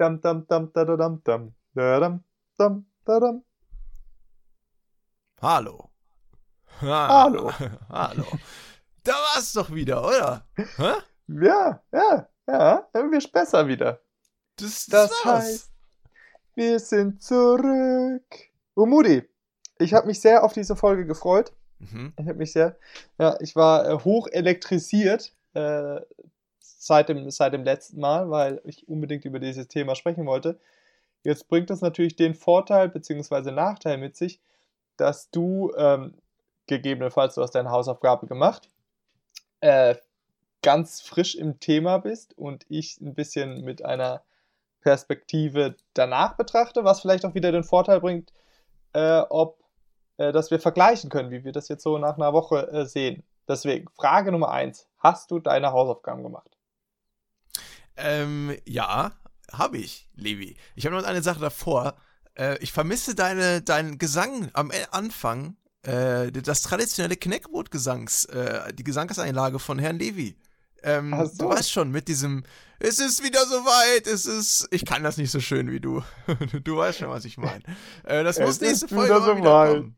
Dam, dam, dam, da, da, dam, dam, da, dam, dam, da, dam. Hallo. Ah, Hallo. Hallo. Da war's doch wieder, oder? Hä? Ja, ja, ja, irgendwie ist besser wieder. Das, Das war's. heißt, wir sind zurück. Oh, Moody, ich habe mich sehr auf diese Folge gefreut. Mhm. Ich habe mich sehr, ja, ich war äh, hoch elektrisiert äh, seit, dem, seit dem letzten Mal, weil ich unbedingt über dieses Thema sprechen wollte. Jetzt bringt das natürlich den Vorteil bzw. Nachteil mit sich, dass du ähm, gegebenenfalls, du hast deine Hausaufgabe gemacht, äh, ganz frisch im Thema bist und ich ein bisschen mit einer Perspektive danach betrachte, was vielleicht auch wieder den Vorteil bringt, äh, ob äh, dass wir vergleichen können, wie wir das jetzt so nach einer Woche äh, sehen. Deswegen, Frage Nummer eins: Hast du deine Hausaufgaben gemacht? Ähm, ja, habe ich, Levi. Ich habe noch eine Sache davor. Äh, ich vermisse deine, deinen Gesang am E- Anfang, äh, das traditionelle Kneckbrot-Gesangs, äh, die Gesangseinlage von Herrn Levi. Ähm, so. Du weißt schon, mit diesem, es ist wieder soweit, es ist, ich kann das nicht so schön wie du. du weißt schon, was ich meine. Äh, das muss nächste Folge mal wieder kommen.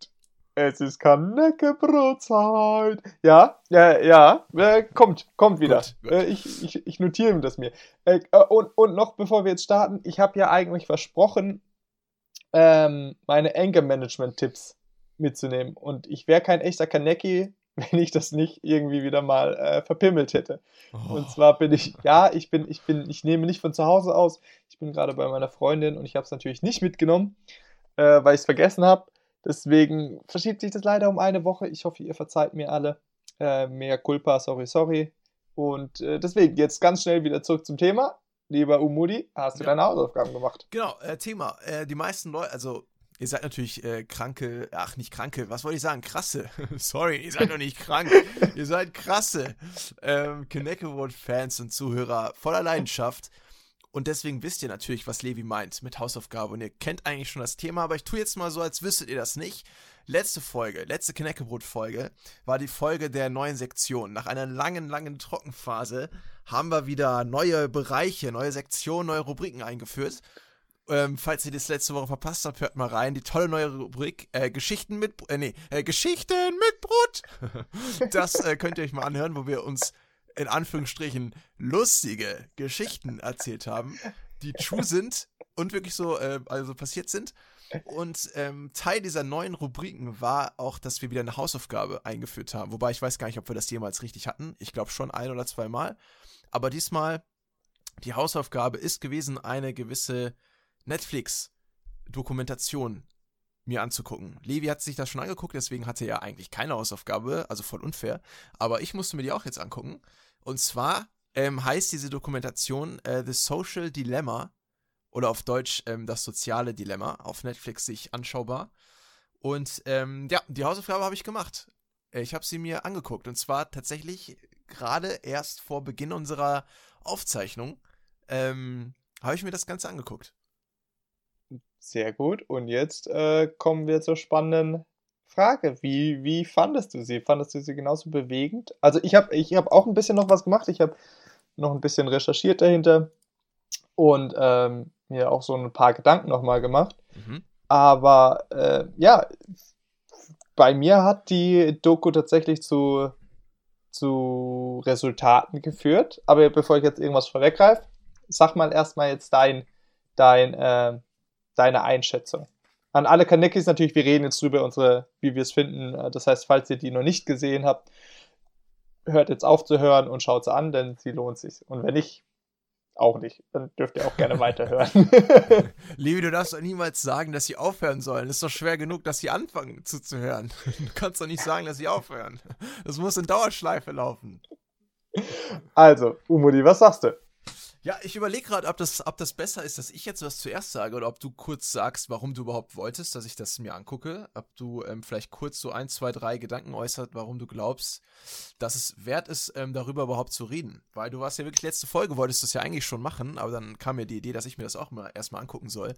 Es ist Kanäckebrotzeit. Ja, ja, ja, äh, kommt, kommt wieder. Gut, gut. Äh, ich, ich, ich notiere das mir. Äh, äh, und, und noch bevor wir jetzt starten, ich habe ja eigentlich versprochen, ähm, meine Anger-Management-Tipps mitzunehmen. Und ich wäre kein echter Kanecki, wenn ich das nicht irgendwie wieder mal äh, verpimmelt hätte. Oh. Und zwar bin ich, ja, ich bin, ich bin, ich nehme nicht von zu Hause aus. Ich bin gerade bei meiner Freundin und ich habe es natürlich nicht mitgenommen, äh, weil ich es vergessen habe. Deswegen verschiebt sich das leider um eine Woche. Ich hoffe, ihr verzeiht mir alle. Äh, mehr Culpa, sorry, sorry. Und äh, deswegen jetzt ganz schnell wieder zurück zum Thema. Lieber Umudi, hast du Ja. deine Hausaufgaben gemacht? Genau, äh, Thema. Äh, die meisten Leute, also ihr seid natürlich äh, kranke, ach nicht kranke, was wollte ich sagen? Krasse. Sorry, ihr seid doch nicht krank. ihr seid krasse ähm, Kneckebrot-Fans und Zuhörer voller Leidenschaft. Und deswegen wisst ihr natürlich, was Levi meint mit Hausaufgabe. Und ihr kennt eigentlich schon das Thema, aber ich tue jetzt mal so, als wüsstet ihr das nicht. Letzte Folge, letzte Kneckebrot-Folge, war die Folge der neuen Sektion. Nach einer langen, langen Trockenphase haben wir wieder neue Bereiche, neue Sektionen, neue Rubriken eingeführt. Ähm, falls ihr das letzte Woche verpasst habt, hört mal rein. Die tolle neue Rubrik äh, Geschichten mit äh, nee, äh, Geschichten mit Brot. das äh, könnt ihr euch mal anhören, wo wir uns in Anführungsstrichen lustige Geschichten erzählt haben, die true sind und wirklich so äh, also passiert sind. Und ähm, Teil dieser neuen Rubriken war auch, dass wir wieder eine Hausaufgabe eingeführt haben. Wobei ich weiß gar nicht, ob wir das jemals richtig hatten. Ich glaube schon ein oder zweimal. Aber diesmal, die Hausaufgabe ist gewesen, eine gewisse Netflix-Dokumentation mir anzugucken. Levi hat sich das schon angeguckt, deswegen hatte er eigentlich keine Hausaufgabe, also voll unfair. Aber ich musste mir die auch jetzt angucken. Und zwar ähm, heißt diese Dokumentation äh, The Social Dilemma oder auf Deutsch ähm, das soziale Dilemma auf Netflix sich anschaubar. Und ähm, ja, die Hausaufgabe habe ich gemacht. Äh, Ich habe sie mir angeguckt und zwar tatsächlich gerade erst vor Beginn unserer Aufzeichnung ähm, habe ich mir das Ganze angeguckt. Sehr gut. Und jetzt äh, kommen wir zur spannenden Frage. Wie, wie fandest du sie? Fandest du sie genauso bewegend? Also ich habe ich hab auch ein bisschen noch was gemacht. Ich habe noch ein bisschen recherchiert dahinter und ähm, mir auch so ein paar Gedanken nochmal gemacht. Mhm. Aber äh, ja, bei mir hat die Doku tatsächlich zu, zu Resultaten geführt. Aber bevor ich jetzt irgendwas vorweggreife, sag mal erstmal jetzt dein, dein, äh, deine Einschätzung. An alle Kanekis natürlich, wir reden jetzt drüber, unsere, wie wir es finden. Äh, Das heißt, falls ihr die noch nicht gesehen habt, hört jetzt auf zu hören und schaut sie an, denn sie lohnt sich. Und wenn nicht, auch nicht. Dann dürft ihr auch gerne weiterhören. Levi, du darfst doch niemals sagen, dass sie aufhören sollen. ist doch schwer genug, dass sie anfangen zuzuhören. Du kannst doch nicht sagen, dass sie aufhören. Das muss in Dauerschleife laufen. also, Umudi, was sagst du? Ja, ich überlege gerade, ob das, ob das besser ist, dass ich jetzt was zuerst sage oder ob du kurz sagst, warum du überhaupt wolltest, dass ich das mir angucke. Ob du ähm, vielleicht kurz so ein, zwei, drei Gedanken äußert, warum du glaubst, dass es wert ist, ähm, darüber überhaupt zu reden. Weil du warst ja wirklich letzte Folge, wolltest das ja eigentlich schon machen, aber dann kam mir die Idee, dass ich mir das auch mal erstmal angucken soll.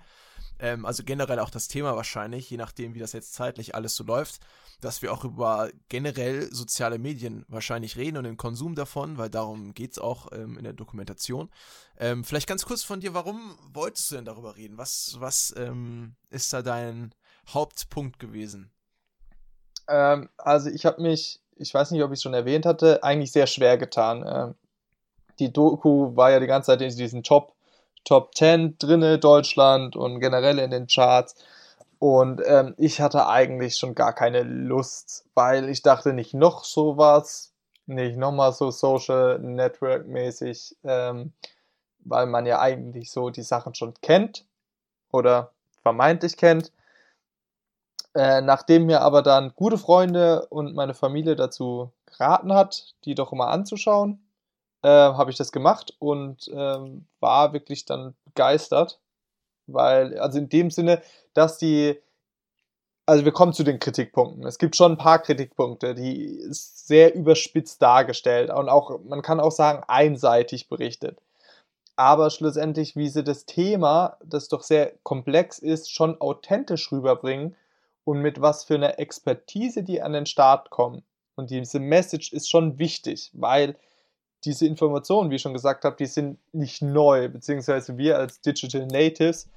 Ähm, also generell auch das Thema wahrscheinlich, je nachdem, wie das jetzt zeitlich alles so läuft, dass wir auch über generell soziale Medien wahrscheinlich reden und den Konsum davon, weil darum geht es auch ähm, in der Dokumentation. Ähm, vielleicht ganz kurz von dir, warum wolltest du denn darüber reden? Was, was ähm, ist da dein Hauptpunkt gewesen? Ähm, also ich habe mich, ich weiß nicht, ob ich es schon erwähnt hatte, eigentlich sehr schwer getan. Ähm, die Doku war ja die ganze Zeit in diesen Top, Top 10 drinne, Deutschland und generell in den Charts. Und ähm, ich hatte eigentlich schon gar keine Lust, weil ich dachte nicht noch sowas, nicht nochmal so Social Network mäßig, ähm, weil man ja eigentlich so die Sachen schon kennt oder vermeintlich kennt. Äh, nachdem mir aber dann gute Freunde und meine Familie dazu geraten hat, die doch immer anzuschauen, äh, habe ich das gemacht und äh, war wirklich dann begeistert, weil, also in dem Sinne, dass die, also wir kommen zu den Kritikpunkten. Es gibt schon ein paar Kritikpunkte, die sehr überspitzt dargestellt und auch, man kann auch sagen, einseitig berichtet. Aber schlussendlich, wie sie das Thema, das doch sehr komplex ist, schon authentisch rüberbringen und mit was für einer Expertise die an den Start kommen. Und diese Message ist schon wichtig, weil diese Informationen, wie ich schon gesagt habe, die sind nicht neu, beziehungsweise wir als Digital Natives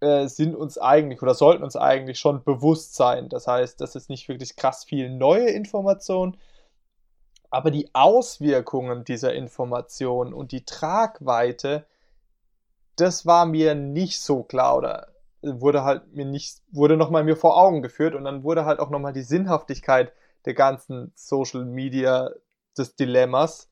äh, sind uns eigentlich oder sollten uns eigentlich schon bewusst sein. Das heißt, das ist nicht wirklich krass viel neue Information, aber die Auswirkungen dieser Information und die Tragweite, das war mir nicht so klar oder wurde halt mir nicht, wurde nochmal mir vor Augen geführt und dann wurde halt auch nochmal die Sinnhaftigkeit der ganzen Social Media des Dilemmas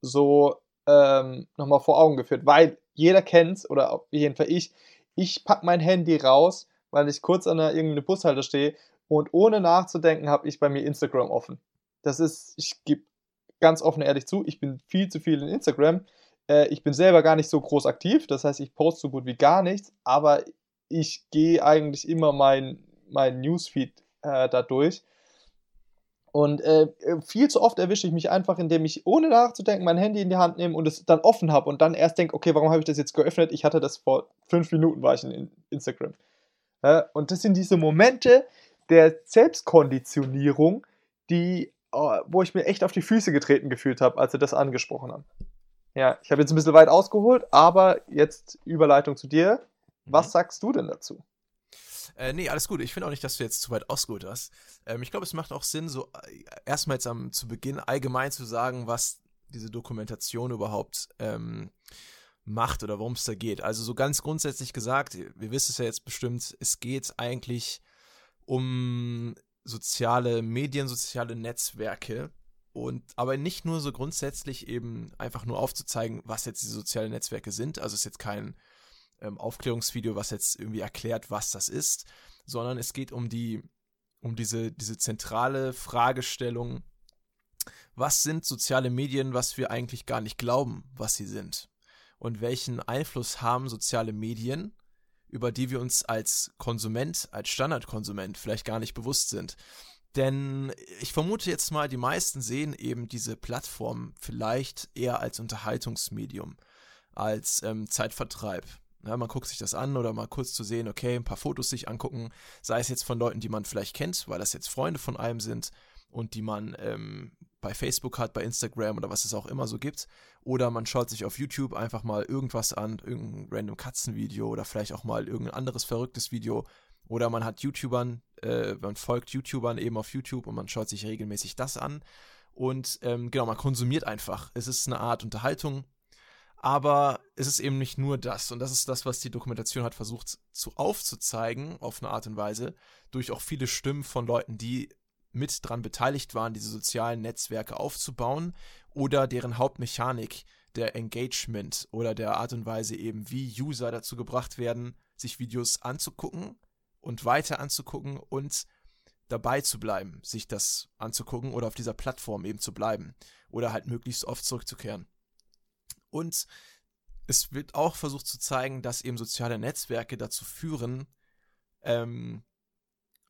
so ähm, nochmal vor Augen geführt, weil jeder kennt's oder auf jeden Fall ich, ich pack mein Handy raus, weil ich kurz an einer irgendeine Bushalte stehe und ohne nachzudenken habe ich bei mir Instagram offen. Das ist, ich gebe ganz offen ehrlich zu, ich bin viel zu viel in Instagram. Äh, ich bin selber gar nicht so groß aktiv, das heißt, ich poste so gut wie gar nichts, aber ich gehe eigentlich immer mein, mein Newsfeed äh, dadurch. Und äh, viel zu oft erwische ich mich einfach, indem ich ohne nachzudenken mein Handy in die Hand nehme und es dann offen habe und dann erst denke, okay, warum habe ich das jetzt geöffnet? Ich hatte das vor fünf Minuten, war ich in Instagram. Äh, und das sind diese Momente der Selbstkonditionierung, die, wo ich mir echt auf die Füße getreten gefühlt habe, als sie das angesprochen haben. Ja, ich habe jetzt ein bisschen weit ausgeholt, aber jetzt Überleitung zu dir. Was mhm. sagst du denn dazu? Äh, nee, alles gut. Ich finde auch nicht, dass du jetzt zu weit ausgeholt hast. Ähm, ich glaube, es macht auch Sinn, so äh, erstmal jetzt am, zu Beginn allgemein zu sagen, was diese Dokumentation überhaupt ähm, macht oder worum es da geht. Also so ganz grundsätzlich gesagt, wir wissen es ja jetzt bestimmt, es geht eigentlich um soziale Medien, soziale Netzwerke und aber nicht nur so grundsätzlich eben einfach nur aufzuzeigen, was jetzt diese sozialen Netzwerke sind. Also es ist jetzt kein ähm, Aufklärungsvideo, was jetzt irgendwie erklärt, was das ist, sondern es geht um die, um diese, diese zentrale Fragestellung, was sind soziale Medien, was wir eigentlich gar nicht glauben, was sie sind? Und welchen Einfluss haben soziale Medien, über die wir uns als Konsument, als Standardkonsument vielleicht gar nicht bewusst sind? Denn ich vermute jetzt mal, die meisten sehen eben diese Plattform vielleicht eher als Unterhaltungsmedium, als ähm, Zeitvertreib. Ja, man guckt sich das an oder mal kurz zu sehen, okay, ein paar Fotos sich angucken, sei es jetzt von Leuten, die man vielleicht kennt, weil das jetzt Freunde von einem sind und die man ähm, bei Facebook hat, bei Instagram oder was es auch immer so gibt. Oder man schaut sich auf YouTube einfach mal irgendwas an, irgendein random Katzenvideo oder vielleicht auch mal irgendein anderes verrücktes Video. Oder man hat YouTubern, äh, man folgt YouTubern eben auf YouTube und man schaut sich regelmäßig das an. Und ähm, genau, man konsumiert einfach. Es ist eine Art Unterhaltung, aber es ist eben nicht nur das. Und das ist das, was die Dokumentation hat versucht zu aufzuzeigen, auf eine Art und Weise, durch auch viele Stimmen von Leuten, die mit dran beteiligt waren, diese sozialen Netzwerke aufzubauen oder deren Hauptmechanik der Engagement oder der Art und Weise eben, wie User dazu gebracht werden, sich Videos anzugucken und weiter anzugucken und dabei zu bleiben, sich das anzugucken oder auf dieser Plattform eben zu bleiben oder halt möglichst oft zurückzukehren. Und es wird auch versucht zu zeigen, dass eben soziale Netzwerke dazu führen, ähm,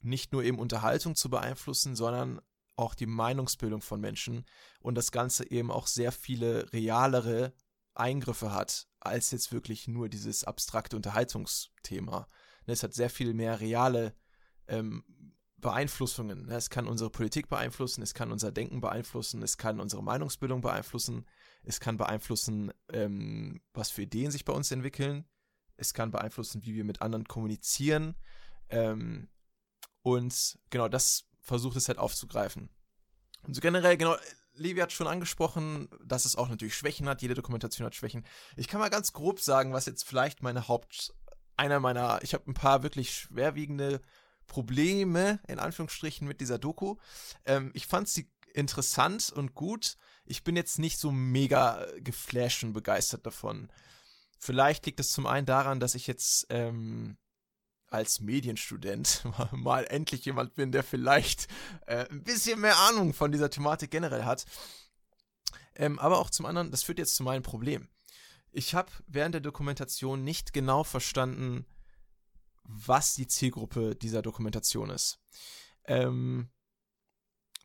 nicht nur eben Unterhaltung zu beeinflussen, sondern auch die Meinungsbildung von Menschen und das Ganze eben auch sehr viele realere Eingriffe hat, als jetzt wirklich nur dieses abstrakte Unterhaltungsthema. Es hat sehr viel mehr reale ähm, Beeinflussungen. Es kann unsere Politik beeinflussen, es kann unser Denken beeinflussen, es kann unsere Meinungsbildung beeinflussen, es kann beeinflussen, ähm, was für Ideen sich bei uns entwickeln, es kann beeinflussen, wie wir mit anderen kommunizieren. Ähm, und genau das versucht es halt aufzugreifen. Und so generell, genau, Levi hat schon angesprochen, dass es auch natürlich Schwächen hat. Jede Dokumentation hat Schwächen. Ich kann mal ganz grob sagen, was jetzt vielleicht meine Haupt, einer meiner, ich habe ein paar wirklich schwerwiegende Probleme, in Anführungsstrichen, mit dieser Doku. Ähm, ich fand sie interessant und gut. Ich bin jetzt nicht so mega geflasht und begeistert davon. Vielleicht liegt es zum einen daran, dass ich jetzt ähm, als Medienstudent mal endlich jemand bin, der vielleicht äh, ein bisschen mehr Ahnung von dieser Thematik generell hat. Ähm, aber auch zum anderen, das führt jetzt zu meinem Problem. Ich habe während der Dokumentation nicht genau verstanden, was die Zielgruppe dieser Dokumentation ist. Ähm,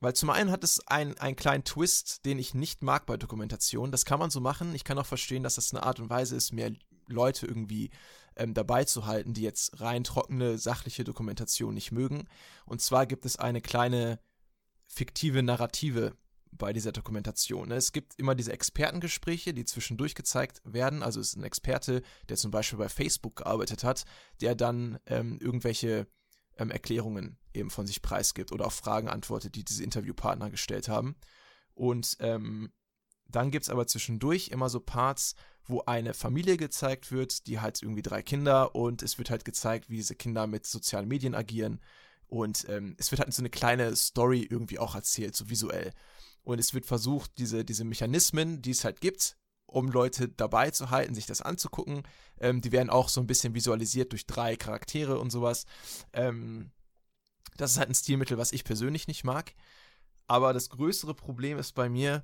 weil zum einen hat es einen, einen kleinen Twist, den ich nicht mag bei Dokumentationen. Das kann man so machen. Ich kann auch verstehen, dass das eine Art und Weise ist, mehr Leute irgendwie ähm, dabei zu halten, die jetzt rein trockene, sachliche Dokumentation nicht mögen. Und zwar gibt es eine kleine fiktive Narrative bei dieser Dokumentation. Ne? Es gibt immer diese Expertengespräche, die zwischendurch gezeigt werden. Also es ist ein Experte, der zum Beispiel bei Facebook gearbeitet hat, der dann ähm, irgendwelche ähm, Erklärungen eben von sich preisgibt oder auf Fragen antwortet, die diese Interviewpartner gestellt haben. Und ähm, dann gibt es aber zwischendurch immer so Parts, wo eine Familie gezeigt wird, die hat irgendwie drei Kinder und es wird halt gezeigt, wie diese Kinder mit sozialen Medien agieren. Und ähm, es wird halt so eine kleine Story irgendwie auch erzählt, so visuell. Und es wird versucht, diese, diese Mechanismen, die es halt gibt, um Leute dabei zu halten, sich das anzugucken, ähm, die werden auch so ein bisschen visualisiert durch drei Charaktere und sowas. Ähm, das ist halt ein Stilmittel, was ich persönlich nicht mag. Aber das größere Problem ist bei mir,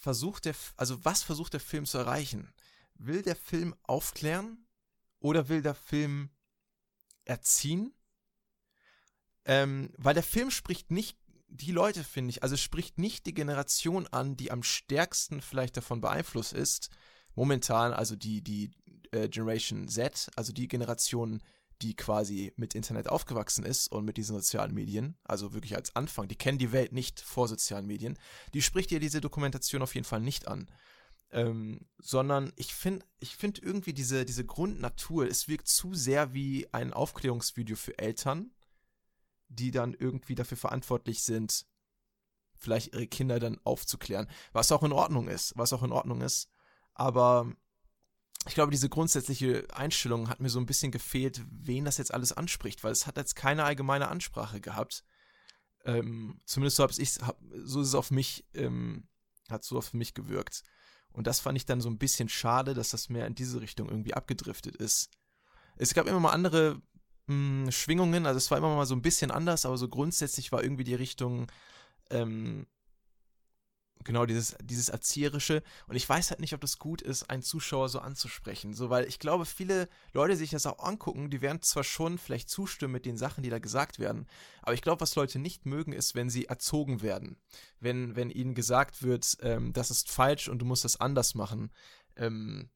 versucht der, also was versucht der Film zu erreichen? Will der Film aufklären oder will der Film erziehen? Ähm, weil der Film spricht nicht die Leute, finde ich, also spricht nicht die Generation an, die am stärksten vielleicht davon beeinflusst ist. Momentan, also die, die äh, Generation Z, also die Generation, die quasi mit Internet aufgewachsen ist und mit diesen sozialen Medien, also wirklich als Anfang, die kennen die Welt nicht vor sozialen Medien, die spricht ihr diese Dokumentation auf jeden Fall nicht an. Ähm, sondern ich finde ich find irgendwie diese, diese Grundnatur, es wirkt zu sehr wie ein Aufklärungsvideo für Eltern, die dann irgendwie dafür verantwortlich sind, vielleicht ihre Kinder dann aufzuklären. Was auch in Ordnung ist, was auch in Ordnung ist. Aber ich glaube, diese grundsätzliche Einstellung hat mir so ein bisschen gefehlt, wen das jetzt alles anspricht, weil es hat jetzt keine allgemeine Ansprache gehabt. Ähm, zumindest so ich hab, so ist es auf mich, ähm, hat so auf mich gewirkt. Und das fand ich dann so ein bisschen schade, dass das mehr in diese Richtung irgendwie abgedriftet ist. Es gab immer mal andere mh, hm, Schwingungen, also es war immer mal so ein bisschen anders, aber so grundsätzlich war irgendwie die Richtung, ähm, genau dieses, dieses Erzieherische. Und ich weiß halt nicht, ob das gut ist, einen Zuschauer so anzusprechen. So, weil ich glaube, viele Leute, die sich das auch angucken, die werden zwar schon vielleicht zustimmen mit den Sachen, die da gesagt werden. Aber ich glaube, was Leute nicht mögen, ist, wenn sie erzogen werden. Wenn, wenn ihnen gesagt wird, ähm, das ist falsch und du musst das anders machen. Ähm,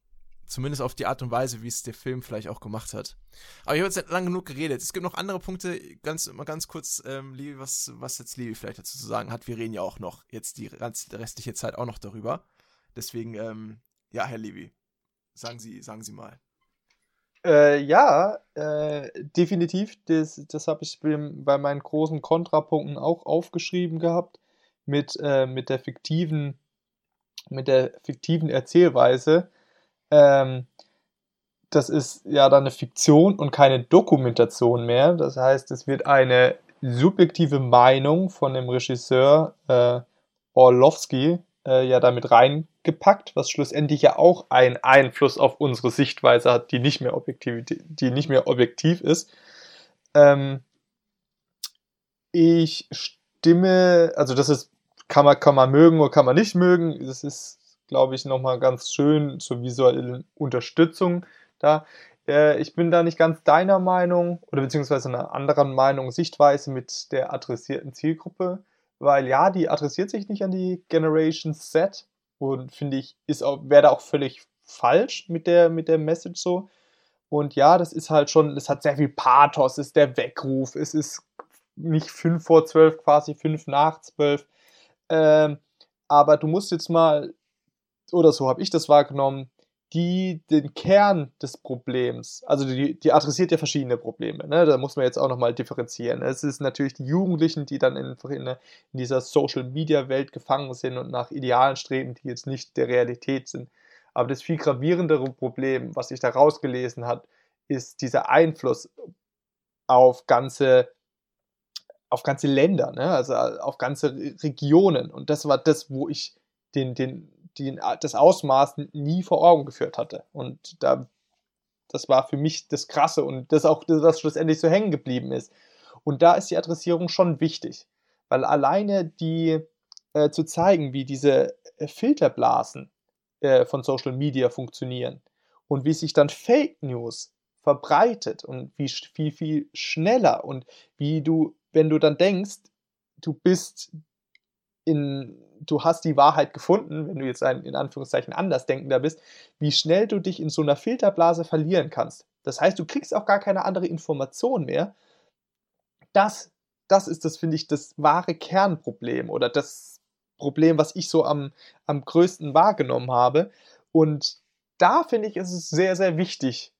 Zumindest auf die Art und Weise, wie es der Film vielleicht auch gemacht hat. Aber ich habe jetzt lange genug geredet. Es gibt noch andere Punkte. Ganz, mal ganz kurz, ähm, Levi, was, was jetzt Levi vielleicht dazu zu sagen hat. Wir reden ja auch noch jetzt die restliche Zeit auch noch darüber. Deswegen, ähm, ja, Herr Levi, sagen Sie, sagen Sie mal. Äh, ja, äh, definitiv. Das, das habe ich bei meinen großen Kontrapunkten auch aufgeschrieben gehabt. Mit, äh, mit der fiktiven, mit der fiktiven Erzählweise ähm, das ist ja dann eine Fiktion und keine Dokumentation mehr. Das heißt, es wird eine subjektive Meinung von dem Regisseur äh, Orlowski äh, ja damit reingepackt, was schlussendlich ja auch einen Einfluss auf unsere Sichtweise hat, die nicht mehr objektiv, die nicht mehr objektiv ist. Ähm, ich stimme, also das ist, kann man, kann man mögen oder kann man nicht mögen. Das ist glaube ich, nochmal ganz schön zur visuellen Unterstützung da. Äh, ich bin da nicht ganz deiner Meinung oder beziehungsweise einer anderen Meinung, Sichtweise mit der adressierten Zielgruppe, weil ja, die adressiert sich nicht an die Generation Z und finde ich, ist wäre da auch völlig falsch mit der, mit der Message so. Und ja, das ist halt schon, das hat sehr viel Pathos, ist der Weckruf, es ist nicht 5 vor 12, quasi 5 nach 12. Ähm, aber du musst jetzt mal oder so habe ich das wahrgenommen, die den Kern des Problems, also die, die adressiert ja verschiedene Probleme, ne? da muss man jetzt auch nochmal differenzieren. Es ist natürlich die Jugendlichen, die dann in, in, in dieser Social-Media-Welt gefangen sind und nach Idealen streben, die jetzt nicht der Realität sind. Aber das viel gravierendere Problem, was sich da rausgelesen hat, ist dieser Einfluss auf ganze, auf ganze Länder, ne? also auf ganze Regionen. Und das war das, wo ich den, den die, das Ausmaß nie vor Augen geführt hatte. Und da, das war für mich das Krasse und das auch was schlussendlich so hängen geblieben ist. Und da ist die Adressierung schon wichtig, weil alleine die äh, zu zeigen, wie diese äh, Filterblasen äh, von Social Media funktionieren und wie sich dann Fake News verbreitet und wie viel, viel schneller und wie du, wenn du dann denkst, du bist in, du hast die Wahrheit gefunden, wenn du jetzt ein in Anführungszeichen Andersdenkender bist, wie schnell du dich in so einer Filterblase verlieren kannst. Das heißt, du kriegst auch gar keine andere Information mehr. Das, das ist das, finde ich, das wahre Kernproblem oder das Problem, was ich so am, am größten wahrgenommen habe. Und da finde ich, ist es sehr, sehr wichtig,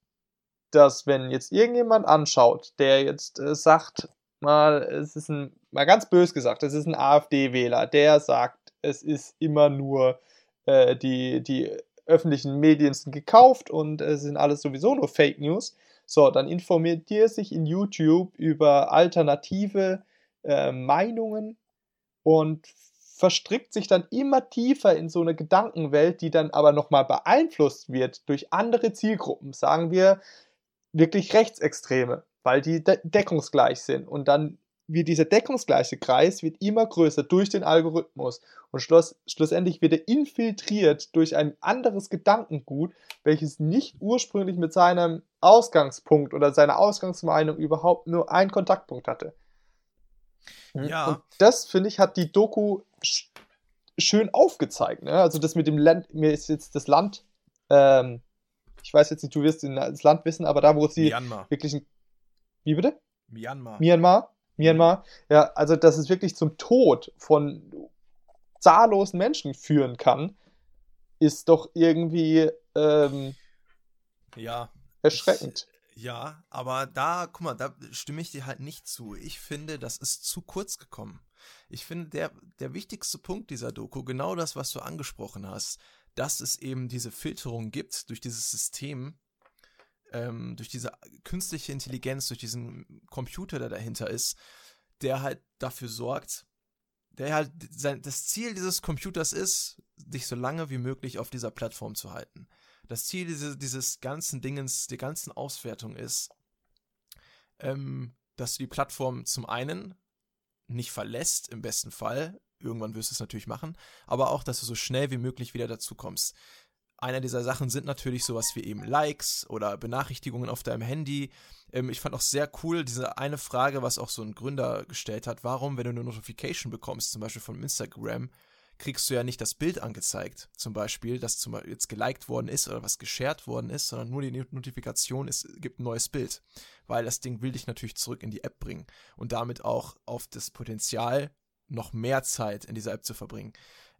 dass wenn jetzt irgendjemand anschaut, der jetzt äh, sagt, mal, es ist ein, mal ganz bös gesagt, es ist ein AfD-Wähler, der sagt, es ist immer nur äh, die, die öffentlichen Medien sind gekauft und es sind alles sowieso nur Fake News. So, dann informiert dir sich in YouTube über alternative äh, Meinungen und verstrickt sich dann immer tiefer in so eine Gedankenwelt, die dann aber nochmal beeinflusst wird durch andere Zielgruppen, sagen wir wirklich Rechtsextreme weil die de deckungsgleich sind. Und dann wird dieser deckungsgleiche Kreis wird immer größer durch den Algorithmus und schluss, schlussendlich wird er infiltriert durch ein anderes Gedankengut, welches nicht ursprünglich mit seinem Ausgangspunkt oder seiner Ausgangsmeinung überhaupt nur einen Kontaktpunkt hatte. Hm? Ja. Und das, finde ich, hat die Doku sch schön aufgezeigt. Ne? Also das mit dem Land, mir ist jetzt das Land, ähm, ich weiß jetzt nicht, du wirst das Land wissen, aber da, wo sie Myanmar. wirklich ein wie bitte? Myanmar. Myanmar? Myanmar. Ja, also dass es wirklich zum Tod von zahllosen Menschen führen kann, ist doch irgendwie ähm, ja erschreckend. Ich, ja, aber da, guck mal, da stimme ich dir halt nicht zu. Ich finde, das ist zu kurz gekommen. Ich finde, der, der wichtigste Punkt dieser Doku, genau das, was du angesprochen hast, dass es eben diese Filterung gibt durch dieses System, ähm, durch diese künstliche Intelligenz, durch diesen Computer, der dahinter ist, der halt dafür sorgt, der halt sein, das Ziel dieses Computers ist, dich so lange wie möglich auf dieser Plattform zu halten. Das Ziel diese, dieses ganzen Dingens, der ganzen Auswertung ist, ähm, dass du die Plattform zum einen nicht verlässt, im besten Fall, irgendwann wirst du es natürlich machen, aber auch, dass du so schnell wie möglich wieder dazu kommst. Einer dieser Sachen sind natürlich sowas wie eben Likes oder Benachrichtigungen auf deinem Handy. Ähm, ich fand auch sehr cool diese eine Frage, was auch so ein Gründer gestellt hat. Warum, wenn du eine Notification bekommst, zum Beispiel von Instagram, kriegst du ja nicht das Bild angezeigt, zum Beispiel, dass zum Beispiel jetzt geliked worden ist oder was geshared worden ist, sondern nur die Notifikation ist, gibt ein neues Bild. Weil das Ding will dich natürlich zurück in die App bringen und damit auch auf das Potenzial, noch mehr Zeit in dieser App zu verbringen.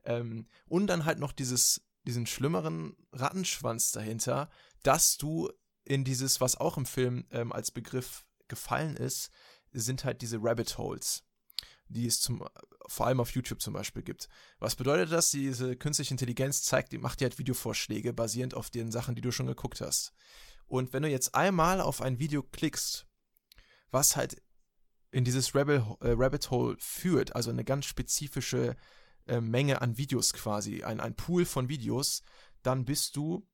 Ähm, und dann halt noch dieses diesen schlimmeren Rattenschwanz dahinter, dass du in dieses, was auch im Film ähm, als Begriff gefallen ist, sind halt diese Rabbit Holes, die es zum, vor allem auf YouTube zum Beispiel gibt. Was bedeutet das? Diese künstliche Intelligenz zeigt, die macht dir halt Videovorschläge basierend auf den Sachen, die du schon geguckt hast. Und wenn du jetzt einmal auf ein Video klickst, was halt in dieses Rabbit, äh, Hole führt, also eine ganz spezifische äh, Menge an Videos quasi, ein, ein Pool von Videos, dann bist du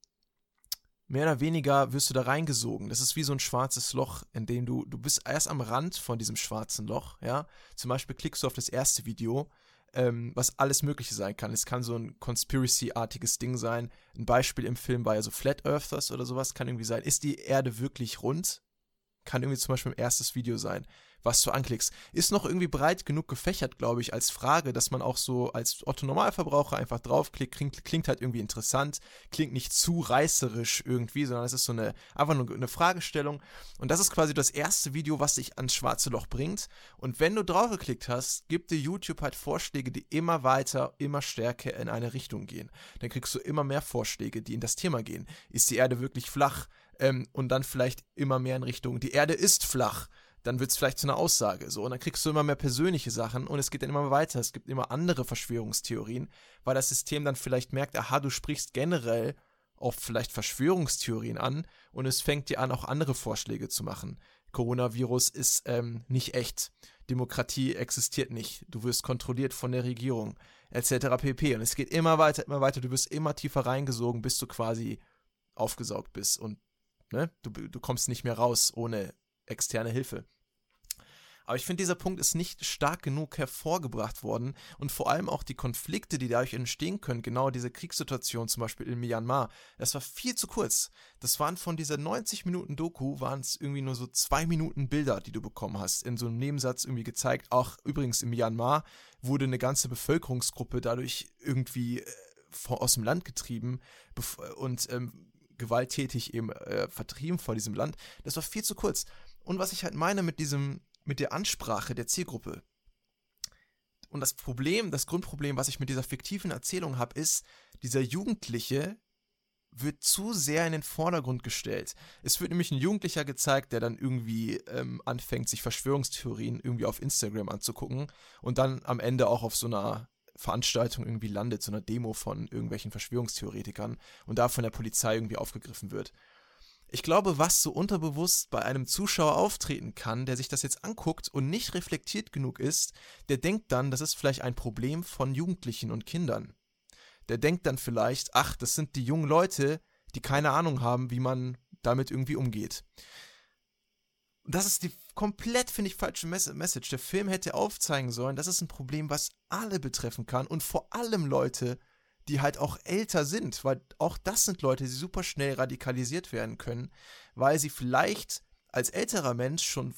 mehr oder weniger wirst du da reingesogen. Das ist wie so ein schwarzes Loch, in dem du, du bist erst am Rand von diesem schwarzen Loch, ja. Zum Beispiel klickst du auf das erste Video, ähm, was alles Mögliche sein kann. Es kann so ein Conspiracy-artiges Ding sein. Ein Beispiel im Film war ja so Flat Earthers oder sowas, kann irgendwie sein, ist die Erde wirklich rund? Kann irgendwie zum Beispiel im erstes Video sein. Was du anklickst. Ist noch irgendwie breit genug gefächert, glaube ich, als Frage, dass man auch so als Otto Normalverbraucher einfach draufklickt, klingt, klingt halt irgendwie interessant, klingt nicht zu reißerisch irgendwie, sondern es ist so eine, einfach nur eine Fragestellung. Und das ist quasi das erste Video, was dich ans schwarze Loch bringt. Und wenn du draufgeklickt hast, gibt dir YouTube halt Vorschläge, die immer weiter, immer stärker in eine Richtung gehen. Dann kriegst du immer mehr Vorschläge, die in das Thema gehen. Ist die Erde wirklich flach? Ähm, und dann vielleicht immer mehr in Richtung, die Erde ist flach dann wird es vielleicht zu einer Aussage. So, und dann kriegst du immer mehr persönliche Sachen und es geht dann immer weiter. Es gibt immer andere Verschwörungstheorien, weil das System dann vielleicht merkt, aha, du sprichst generell auf vielleicht Verschwörungstheorien an und es fängt dir an, auch andere Vorschläge zu machen. Coronavirus ist ähm, nicht echt. Demokratie existiert nicht. Du wirst kontrolliert von der Regierung, etc. pp. Und es geht immer weiter, immer weiter. Du wirst immer tiefer reingesogen, bis du quasi aufgesaugt bist und ne, du, du kommst nicht mehr raus ohne externe Hilfe. Aber ich finde, dieser Punkt ist nicht stark genug hervorgebracht worden und vor allem auch die Konflikte, die dadurch entstehen können, genau diese Kriegssituation zum Beispiel in Myanmar, das war viel zu kurz. Das waren von dieser 90 Minuten Doku, waren es irgendwie nur so zwei Minuten Bilder, die du bekommen hast, in so einem Nebensatz irgendwie gezeigt. Auch übrigens in Myanmar wurde eine ganze Bevölkerungsgruppe dadurch irgendwie äh, aus dem Land getrieben und ähm, gewalttätig eben äh, vertrieben vor diesem Land. Das war viel zu kurz. Und was ich halt meine mit diesem, mit der Ansprache der Zielgruppe. Und das Problem, das Grundproblem, was ich mit dieser fiktiven Erzählung habe, ist, dieser Jugendliche wird zu sehr in den Vordergrund gestellt. Es wird nämlich ein Jugendlicher gezeigt, der dann irgendwie ähm, anfängt, sich Verschwörungstheorien irgendwie auf Instagram anzugucken und dann am Ende auch auf so einer Veranstaltung irgendwie landet, so einer Demo von irgendwelchen Verschwörungstheoretikern und da von der Polizei irgendwie aufgegriffen wird. Ich glaube, was so unterbewusst bei einem Zuschauer auftreten kann, der sich das jetzt anguckt und nicht reflektiert genug ist, der denkt dann, das ist vielleicht ein Problem von Jugendlichen und Kindern. Der denkt dann vielleicht, ach, das sind die jungen Leute, die keine Ahnung haben, wie man damit irgendwie umgeht. Das ist die komplett, finde ich, falsche Message. Der Film hätte aufzeigen sollen, das ist ein Problem, was alle betreffen kann und vor allem Leute, die halt auch älter sind, weil auch das sind Leute, die super schnell radikalisiert werden können, weil sie vielleicht als älterer Mensch schon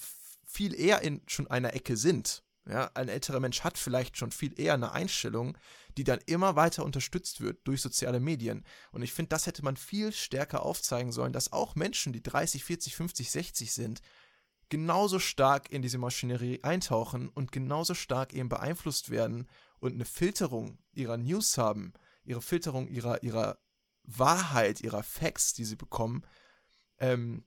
viel eher in schon einer Ecke sind. Ja, ein älterer Mensch hat vielleicht schon viel eher eine Einstellung, die dann immer weiter unterstützt wird durch soziale Medien. Und ich finde, das hätte man viel stärker aufzeigen sollen, dass auch Menschen, die 30, 40, 50, 60 sind, genauso stark in diese Maschinerie eintauchen und genauso stark eben beeinflusst werden und eine Filterung ihrer News haben ihre Filterung ihrer, ihrer Wahrheit, ihrer Facts, die sie bekommen, ähm,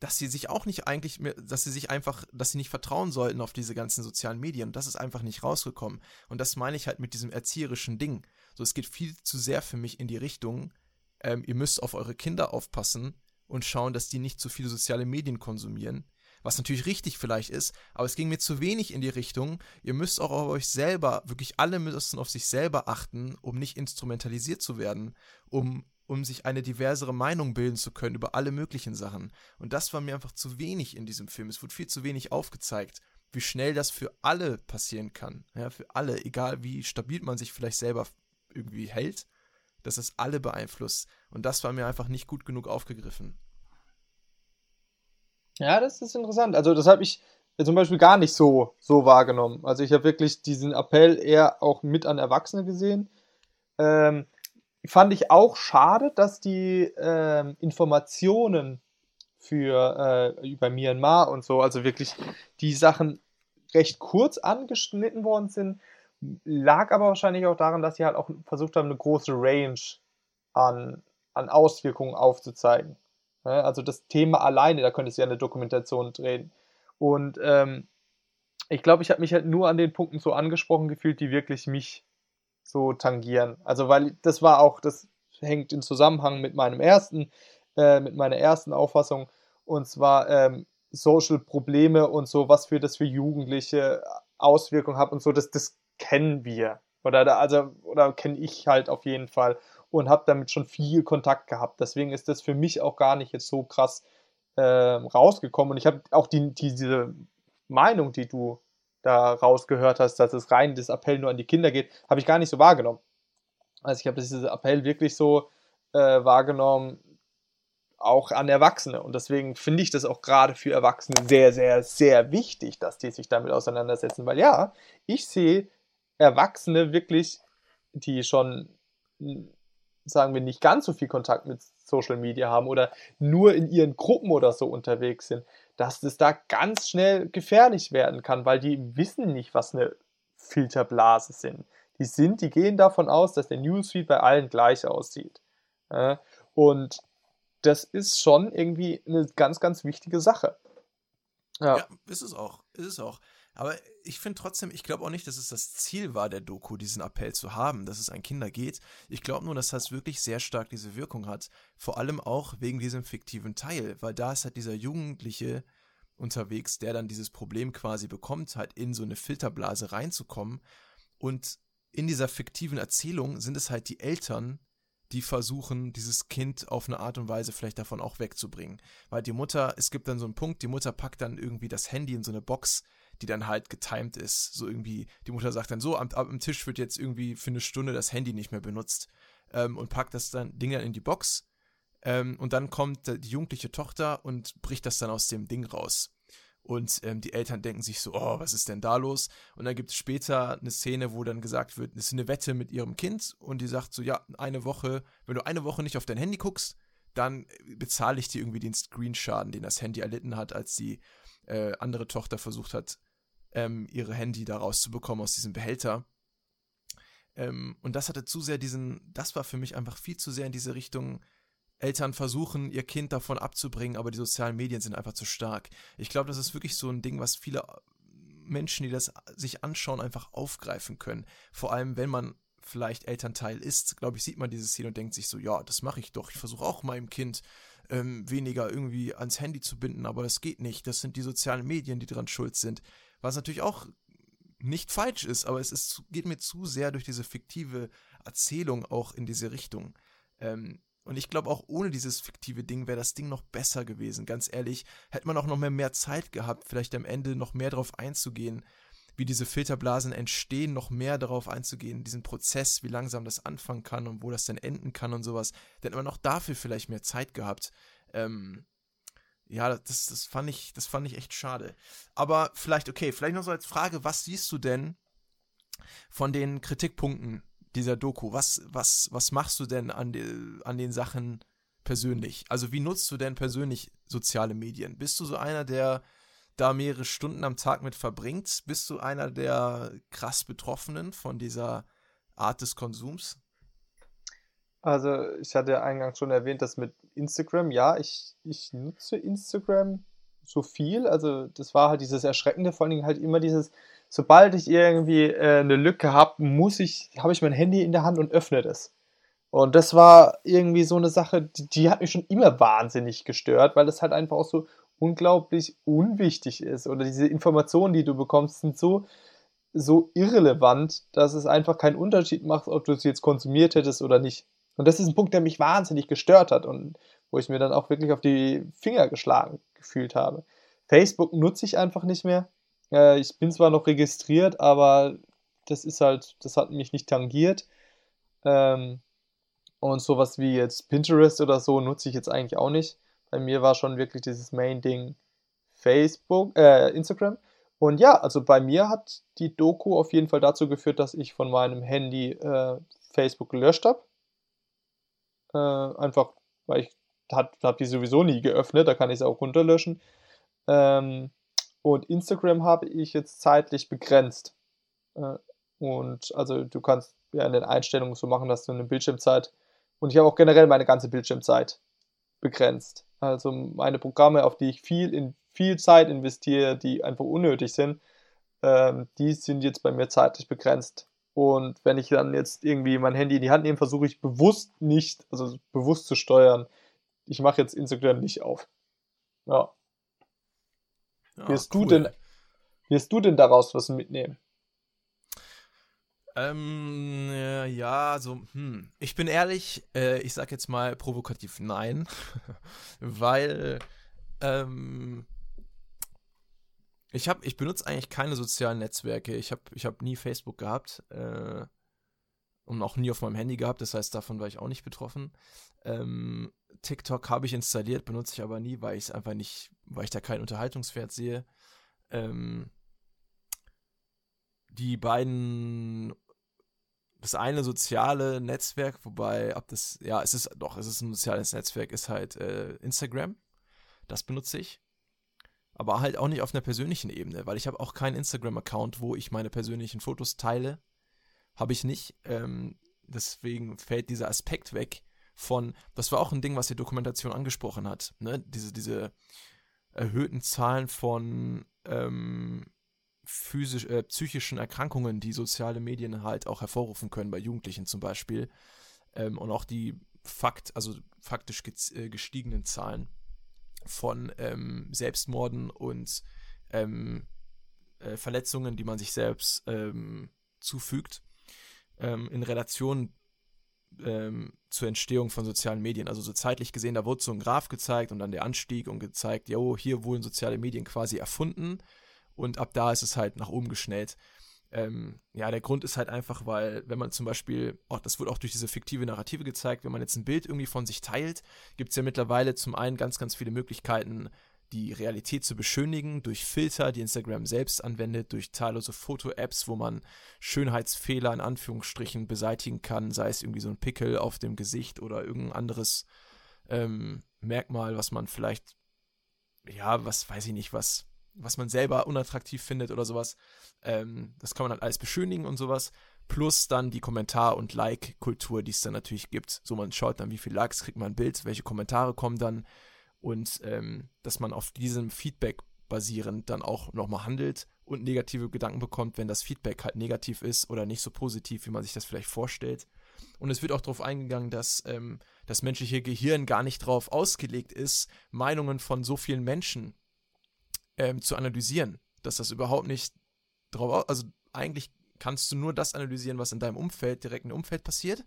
dass sie sich auch nicht eigentlich mehr, dass sie sich einfach, dass sie nicht vertrauen sollten auf diese ganzen sozialen Medien. Das ist einfach nicht rausgekommen. Und das meine ich halt mit diesem erzieherischen Ding. So, es geht viel zu sehr für mich in die Richtung, ähm, ihr müsst auf eure Kinder aufpassen und schauen, dass die nicht zu viele soziale Medien konsumieren was natürlich richtig vielleicht ist, aber es ging mir zu wenig in die Richtung, ihr müsst auch auf euch selber, wirklich alle müssen auf sich selber achten, um nicht instrumentalisiert zu werden, um, um sich eine diversere Meinung bilden zu können über alle möglichen Sachen. Und das war mir einfach zu wenig in diesem Film. Es wurde viel zu wenig aufgezeigt, wie schnell das für alle passieren kann. Ja, für alle, egal wie stabil man sich vielleicht selber irgendwie hält, dass es alle beeinflusst. Und das war mir einfach nicht gut genug aufgegriffen. Ja, das ist interessant. Also das habe ich zum Beispiel gar nicht so, so wahrgenommen. Also ich habe wirklich diesen Appell eher auch mit an Erwachsene gesehen. Ähm, fand ich auch schade, dass die ähm, Informationen für äh, über Myanmar und so, also wirklich die Sachen recht kurz angeschnitten worden sind, lag aber wahrscheinlich auch daran, dass sie halt auch versucht haben, eine große Range an, an Auswirkungen aufzuzeigen. Also das Thema alleine, da könntest du ja eine Dokumentation drehen. Und ähm, ich glaube, ich habe mich halt nur an den Punkten so angesprochen gefühlt, die wirklich mich so tangieren. Also weil das war auch, das hängt in Zusammenhang mit meinem ersten, äh, mit meiner ersten Auffassung. Und zwar ähm, Social Probleme und so, was für das für Jugendliche Auswirkungen hat und so, das, das kennen wir. Oder da, also, oder kenne ich halt auf jeden Fall und habe damit schon viel Kontakt gehabt. Deswegen ist das für mich auch gar nicht jetzt so krass äh, rausgekommen. Und ich habe auch die, die, diese Meinung, die du da rausgehört hast, dass es rein das Appell nur an die Kinder geht, habe ich gar nicht so wahrgenommen. Also ich habe diesen Appell wirklich so äh, wahrgenommen auch an Erwachsene. Und deswegen finde ich das auch gerade für Erwachsene sehr, sehr, sehr wichtig, dass die sich damit auseinandersetzen. Weil ja, ich sehe Erwachsene wirklich, die schon, sagen wir, nicht ganz so viel Kontakt mit Social Media haben oder nur in ihren Gruppen oder so unterwegs sind, dass es da ganz schnell gefährlich werden kann, weil die wissen nicht, was eine Filterblase sind. Die sind, die gehen davon aus, dass der Newsfeed bei allen gleich aussieht. Und das ist schon irgendwie eine ganz, ganz wichtige Sache. Ja, ja ist es auch. Ist es auch. Aber ich finde trotzdem, ich glaube auch nicht, dass es das Ziel war, der Doku, diesen Appell zu haben, dass es an Kinder geht. Ich glaube nur, dass das wirklich sehr stark diese Wirkung hat. Vor allem auch wegen diesem fiktiven Teil, weil da ist halt dieser Jugendliche unterwegs, der dann dieses Problem quasi bekommt, halt in so eine Filterblase reinzukommen. Und in dieser fiktiven Erzählung sind es halt die Eltern, die versuchen, dieses Kind auf eine Art und Weise vielleicht davon auch wegzubringen. Weil die Mutter, es gibt dann so einen Punkt, die Mutter packt dann irgendwie das Handy in so eine Box, die dann halt getimed ist. So irgendwie, die Mutter sagt dann so, am, am Tisch wird jetzt irgendwie für eine Stunde das Handy nicht mehr benutzt ähm, und packt das dann Ding dann in die Box. Ähm, und dann kommt die jugendliche Tochter und bricht das dann aus dem Ding raus. Und ähm, die Eltern denken sich so, oh, was ist denn da los? Und dann gibt es später eine Szene, wo dann gesagt wird, es ist eine Wette mit ihrem Kind und die sagt so, ja, eine Woche, wenn du eine Woche nicht auf dein Handy guckst, dann bezahle ich dir irgendwie den Screenschaden, den das Handy erlitten hat, als die äh, andere Tochter versucht hat, ähm, ihre Handy da rauszubekommen aus diesem Behälter. Ähm, und das hatte zu sehr diesen, das war für mich einfach viel zu sehr in diese Richtung, Eltern versuchen, ihr Kind davon abzubringen, aber die sozialen Medien sind einfach zu stark. Ich glaube, das ist wirklich so ein Ding, was viele Menschen, die das sich anschauen, einfach aufgreifen können. Vor allem, wenn man vielleicht Elternteil ist, glaube ich, sieht man diese Szene und denkt sich so, ja, das mache ich doch. Ich versuche auch meinem Kind ähm, weniger irgendwie ans Handy zu binden, aber das geht nicht. Das sind die sozialen Medien, die daran schuld sind. Was natürlich auch nicht falsch ist, aber es ist, geht mir zu sehr durch diese fiktive Erzählung auch in diese Richtung. Ähm, und ich glaube, auch ohne dieses fiktive Ding wäre das Ding noch besser gewesen. Ganz ehrlich, hätte man auch noch mehr, mehr Zeit gehabt, vielleicht am Ende noch mehr darauf einzugehen, wie diese Filterblasen entstehen, noch mehr darauf einzugehen, diesen Prozess, wie langsam das anfangen kann und wo das dann enden kann und sowas. Dann hätte man auch dafür vielleicht mehr Zeit gehabt. Ähm, ja, das, das, fand ich, das fand ich echt schade. Aber vielleicht, okay, vielleicht noch so als Frage, was siehst du denn von den Kritikpunkten dieser Doku? Was, was, was machst du denn an, de, an den Sachen persönlich? Also wie nutzt du denn persönlich soziale Medien? Bist du so einer, der da mehrere Stunden am Tag mit verbringt? Bist du einer der krass Betroffenen von dieser Art des Konsums? Also ich hatte ja eingangs schon erwähnt, dass mit Instagram, ja, ich, ich nutze Instagram so viel. Also das war halt dieses Erschreckende, vor allen Dingen halt immer dieses, sobald ich irgendwie äh, eine Lücke habe, muss ich, habe ich mein Handy in der Hand und öffne das. Und das war irgendwie so eine Sache, die, die hat mich schon immer wahnsinnig gestört, weil das halt einfach auch so unglaublich unwichtig ist. Oder diese Informationen, die du bekommst, sind so, so irrelevant, dass es einfach keinen Unterschied macht, ob du es jetzt konsumiert hättest oder nicht. Und das ist ein Punkt, der mich wahnsinnig gestört hat und wo ich mir dann auch wirklich auf die Finger geschlagen gefühlt habe. Facebook nutze ich einfach nicht mehr. Äh, ich bin zwar noch registriert, aber das ist halt, das hat mich nicht tangiert. Ähm, und sowas wie jetzt Pinterest oder so nutze ich jetzt eigentlich auch nicht. Bei mir war schon wirklich dieses Main-Ding Facebook, äh, Instagram. Und ja, also bei mir hat die Doku auf jeden Fall dazu geführt, dass ich von meinem Handy äh, Facebook gelöscht habe. Äh, einfach, weil ich habe die sowieso nie geöffnet, da kann ich es auch runterlöschen. Ähm, und Instagram habe ich jetzt zeitlich begrenzt. Äh, und also du kannst ja in den Einstellungen so machen, dass du eine Bildschirmzeit und ich habe auch generell meine ganze Bildschirmzeit begrenzt. Also meine Programme, auf die ich viel in viel Zeit investiere, die einfach unnötig sind, ähm, die sind jetzt bei mir zeitlich begrenzt. Und wenn ich dann jetzt irgendwie mein Handy in die Hand nehme, versuche ich bewusst nicht, also bewusst zu steuern. Ich mache jetzt Instagram nicht auf. Ja. Ja, wirst, cool. du denn, wirst du denn daraus was mitnehmen? Ähm, ja, also, hm. Ich bin ehrlich, äh, ich sag jetzt mal provokativ nein, weil, ähm, ich habe, ich benutze eigentlich keine sozialen Netzwerke. Ich habe, ich habe nie Facebook gehabt. Äh, und auch nie auf meinem Handy gehabt, das heißt, davon war ich auch nicht betroffen. Ähm, TikTok habe ich installiert, benutze ich aber nie, weil ich einfach nicht, weil ich da keinen Unterhaltungswert sehe. Ähm, die beiden, das eine soziale Netzwerk, wobei, ob das, ja, es ist doch, es ist ein soziales Netzwerk, ist halt äh, Instagram. Das benutze ich. Aber halt auch nicht auf einer persönlichen Ebene, weil ich habe auch keinen Instagram-Account, wo ich meine persönlichen Fotos teile. Habe ich nicht. Ähm, deswegen fällt dieser Aspekt weg von, das war auch ein Ding, was die Dokumentation angesprochen hat, ne? Diese, diese erhöhten Zahlen von ähm, physisch, äh, psychischen Erkrankungen, die soziale Medien halt auch hervorrufen können, bei Jugendlichen zum Beispiel. Ähm, und auch die Fakt, also faktisch äh, gestiegenen Zahlen von ähm, Selbstmorden und ähm, äh, Verletzungen, die man sich selbst ähm, zufügt, ähm, in Relation ähm, zur Entstehung von sozialen Medien. Also so zeitlich gesehen, da wurde so ein Graph gezeigt und dann der Anstieg und gezeigt, jo, hier wurden soziale Medien quasi erfunden und ab da ist es halt nach oben geschnellt. Ähm, ja, der Grund ist halt einfach, weil, wenn man zum Beispiel, auch das wird auch durch diese fiktive Narrative gezeigt, wenn man jetzt ein Bild irgendwie von sich teilt, gibt es ja mittlerweile zum einen ganz, ganz viele Möglichkeiten, die Realität zu beschönigen, durch Filter, die Instagram selbst anwendet, durch zahllose Foto-Apps, wo man Schönheitsfehler in Anführungsstrichen beseitigen kann, sei es irgendwie so ein Pickel auf dem Gesicht oder irgendein anderes ähm, Merkmal, was man vielleicht, ja, was weiß ich nicht, was was man selber unattraktiv findet oder sowas. Ähm, das kann man halt alles beschönigen und sowas. Plus dann die Kommentar- und Like-Kultur, die es dann natürlich gibt. So, man schaut dann, wie viele Likes kriegt man ein Bild, welche Kommentare kommen dann und ähm, dass man auf diesem Feedback basierend dann auch nochmal handelt und negative Gedanken bekommt, wenn das Feedback halt negativ ist oder nicht so positiv, wie man sich das vielleicht vorstellt. Und es wird auch darauf eingegangen, dass ähm, das menschliche Gehirn gar nicht darauf ausgelegt ist, Meinungen von so vielen Menschen ähm, zu analysieren. Dass das überhaupt nicht drauf, also eigentlich kannst du nur das analysieren, was in deinem Umfeld, direkten Umfeld passiert,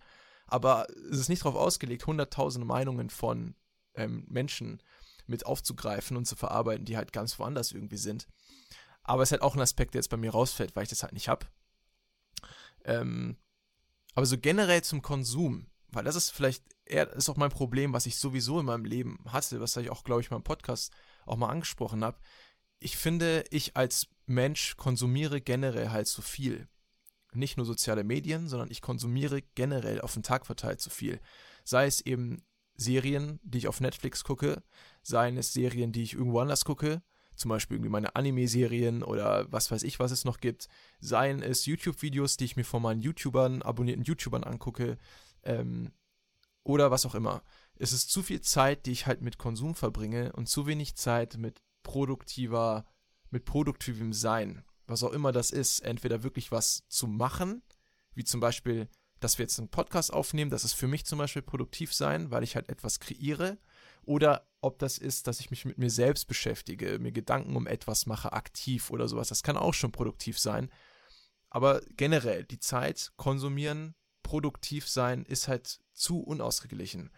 aber es ist nicht darauf ausgelegt, hunderttausende Meinungen von ähm, Menschen mit aufzugreifen und zu verarbeiten, die halt ganz woanders irgendwie sind. Aber es ist halt auch ein Aspekt, der jetzt bei mir rausfällt, weil ich das halt nicht habe. Ähm, aber so generell zum Konsum, weil das ist vielleicht eher, ist auch mein Problem, was ich sowieso in meinem Leben hatte, was ich auch, glaube ich, in meinem Podcast auch mal angesprochen habe ich finde, ich als Mensch konsumiere generell halt so viel. Nicht nur soziale Medien, sondern ich konsumiere generell auf den Tag verteilt so viel. Sei es eben Serien, die ich auf Netflix gucke, seien es Serien, die ich irgendwo anders gucke, zum Beispiel irgendwie meine Anime-Serien oder was weiß ich, was es noch gibt, seien es YouTube-Videos, die ich mir von meinen YouTubern, abonnierten YouTubern angucke, ähm, oder was auch immer. Es ist zu viel Zeit, die ich halt mit Konsum verbringe und zu wenig Zeit mit produktiver, mit produktivem Sein, was auch immer das ist, entweder wirklich was zu machen, wie zum Beispiel, dass wir jetzt einen Podcast aufnehmen, das ist für mich zum Beispiel produktiv sein, weil ich halt etwas kreiere, oder ob das ist, dass ich mich mit mir selbst beschäftige, mir Gedanken um etwas mache, aktiv oder sowas, das kann auch schon produktiv sein. Aber generell, die Zeit konsumieren, produktiv sein, ist halt zu unausgeglichen.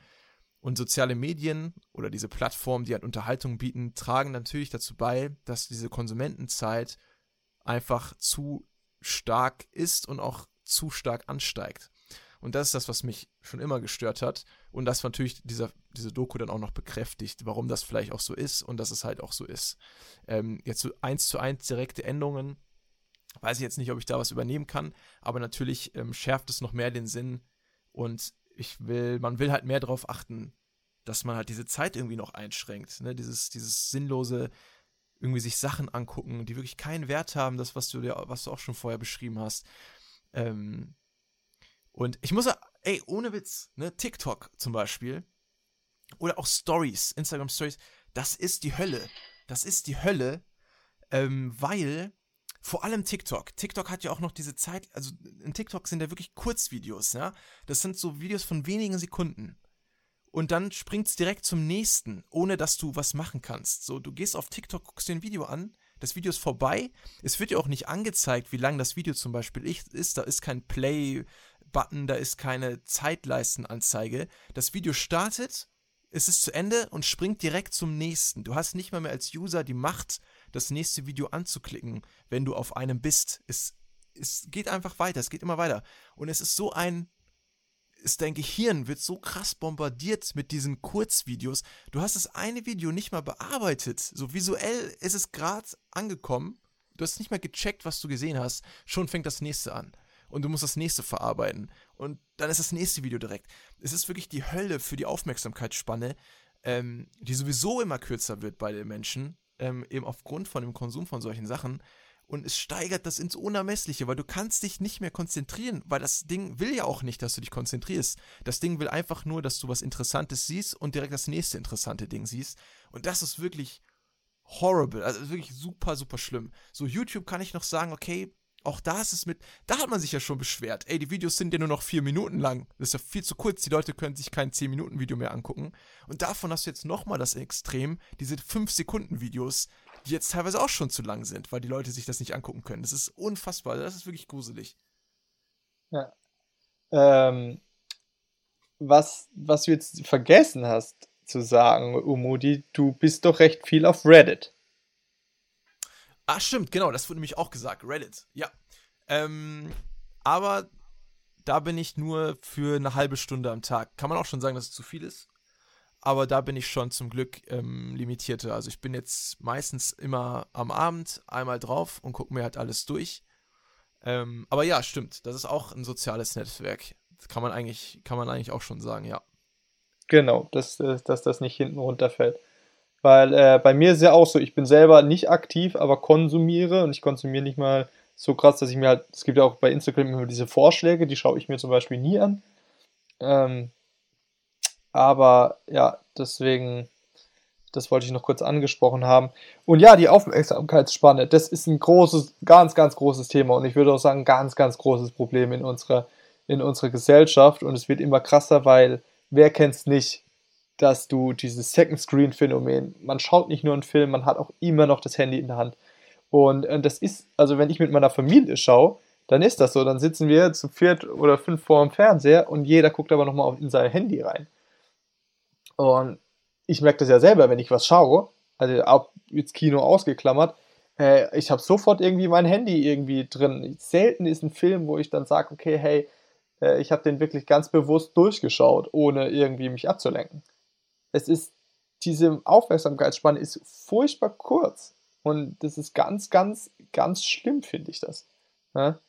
Und soziale Medien oder diese Plattformen, die halt Unterhaltung bieten, tragen natürlich dazu bei, dass diese Konsumentenzeit einfach zu stark ist und auch zu stark ansteigt. Und das ist das, was mich schon immer gestört hat. Und das natürlich dieser, diese Doku dann auch noch bekräftigt, warum das vielleicht auch so ist und dass es halt auch so ist. Ähm, jetzt so eins zu eins direkte Änderungen, weiß ich jetzt nicht, ob ich da was übernehmen kann, aber natürlich ähm, schärft es noch mehr den Sinn und ich will, man will halt mehr darauf achten, dass man halt diese Zeit irgendwie noch einschränkt, ne? Dieses, dieses sinnlose, irgendwie sich Sachen angucken, die wirklich keinen Wert haben, das, was du dir, was du auch schon vorher beschrieben hast. Ähm, und ich muss, ey, ohne Witz, ne, TikTok zum Beispiel, oder auch Stories, Instagram Stories, das ist die Hölle. Das ist die Hölle, ähm, weil vor allem TikTok. TikTok hat ja auch noch diese Zeit, also in TikTok sind ja wirklich Kurzvideos, ja. Das sind so Videos von wenigen Sekunden. Und dann springt's direkt zum nächsten, ohne dass du was machen kannst. So, du gehst auf TikTok, guckst dir ein Video an, das Video ist vorbei. Es wird dir auch nicht angezeigt, wie lang das Video zum Beispiel ist. Da ist kein Play-Button, da ist keine Zeitleistenanzeige. Das Video startet, es ist zu Ende und springt direkt zum nächsten. Du hast nicht mal mehr als User die Macht, das nächste Video anzuklicken, wenn du auf einem bist. Es, es geht einfach weiter, es geht immer weiter. Und es ist so ein ist dein Gehirn wird so krass bombardiert mit diesen Kurzvideos. Du hast das eine Video nicht mal bearbeitet. So visuell ist es gerade angekommen. Du hast nicht mal gecheckt, was du gesehen hast. Schon fängt das nächste an. Und du musst das nächste verarbeiten. Und dann ist das nächste Video direkt. Es ist wirklich die Hölle für die Aufmerksamkeitsspanne, ähm, die sowieso immer kürzer wird bei den Menschen, ähm, eben aufgrund von dem Konsum von solchen Sachen und es steigert das ins Unermessliche, weil du kannst dich nicht mehr konzentrieren, weil das Ding will ja auch nicht, dass du dich konzentrierst. Das Ding will einfach nur, dass du was Interessantes siehst und direkt das nächste interessante Ding siehst. Und das ist wirklich horrible, also wirklich super, super schlimm. So YouTube kann ich noch sagen, okay, auch da ist es mit, da hat man sich ja schon beschwert. Ey, die Videos sind ja nur noch vier Minuten lang. Das ist ja viel zu kurz. Die Leute können sich kein 10-Minuten-Video mehr angucken. Und davon hast du jetzt nochmal das Extrem, diese 5-Sekunden-Videos, die jetzt teilweise auch schon zu lang sind, weil die Leute sich das nicht angucken können. Das ist unfassbar. Das ist wirklich gruselig. Ja. Ähm, was, was du jetzt vergessen hast zu sagen, Umudi, du bist doch recht viel auf Reddit. Ah, stimmt, genau, das wurde nämlich auch gesagt. Reddit, ja. Ähm, aber da bin ich nur für eine halbe Stunde am Tag. Kann man auch schon sagen, dass es zu viel ist. Aber da bin ich schon zum Glück ähm, limitierte. Also ich bin jetzt meistens immer am Abend einmal drauf und gucke mir halt alles durch. Ähm, aber ja, stimmt. Das ist auch ein soziales Netzwerk. Das kann man eigentlich, kann man eigentlich auch schon sagen, ja. Genau, dass, äh, dass das nicht hinten runterfällt. Weil äh, bei mir ist ja auch so, ich bin selber nicht aktiv, aber konsumiere und ich konsumiere nicht mal so krass, dass ich mir halt, es gibt ja auch bei Instagram immer diese Vorschläge, die schaue ich mir zum Beispiel nie an. Ähm, aber ja, deswegen, das wollte ich noch kurz angesprochen haben. Und ja, die Aufmerksamkeitsspanne, das ist ein großes, ganz, ganz großes Thema und ich würde auch sagen, ganz, ganz großes Problem in unserer, in unserer Gesellschaft und es wird immer krasser, weil wer kennt es nicht? Dass du dieses Second Screen Phänomen, man schaut nicht nur einen Film, man hat auch immer noch das Handy in der Hand. Und, äh, das ist, also wenn ich mit meiner Familie schaue, dann ist das so. Dann sitzen wir zu viert oder fünf vor dem Fernseher und jeder guckt aber nochmal in sein Handy rein. Und ich merke das ja selber, wenn ich was schaue, also auch jetzt Kino ausgeklammert, äh, ich habe sofort irgendwie mein Handy irgendwie drin. Selten ist ein Film, wo ich dann sage, okay, hey, äh, ich habe den wirklich ganz bewusst durchgeschaut, ohne irgendwie mich abzulenken es ist, diese Aufmerksamkeitsspanne ist furchtbar kurz. Und das ist ganz, ganz, ganz schlimm, finde ich das. Ja?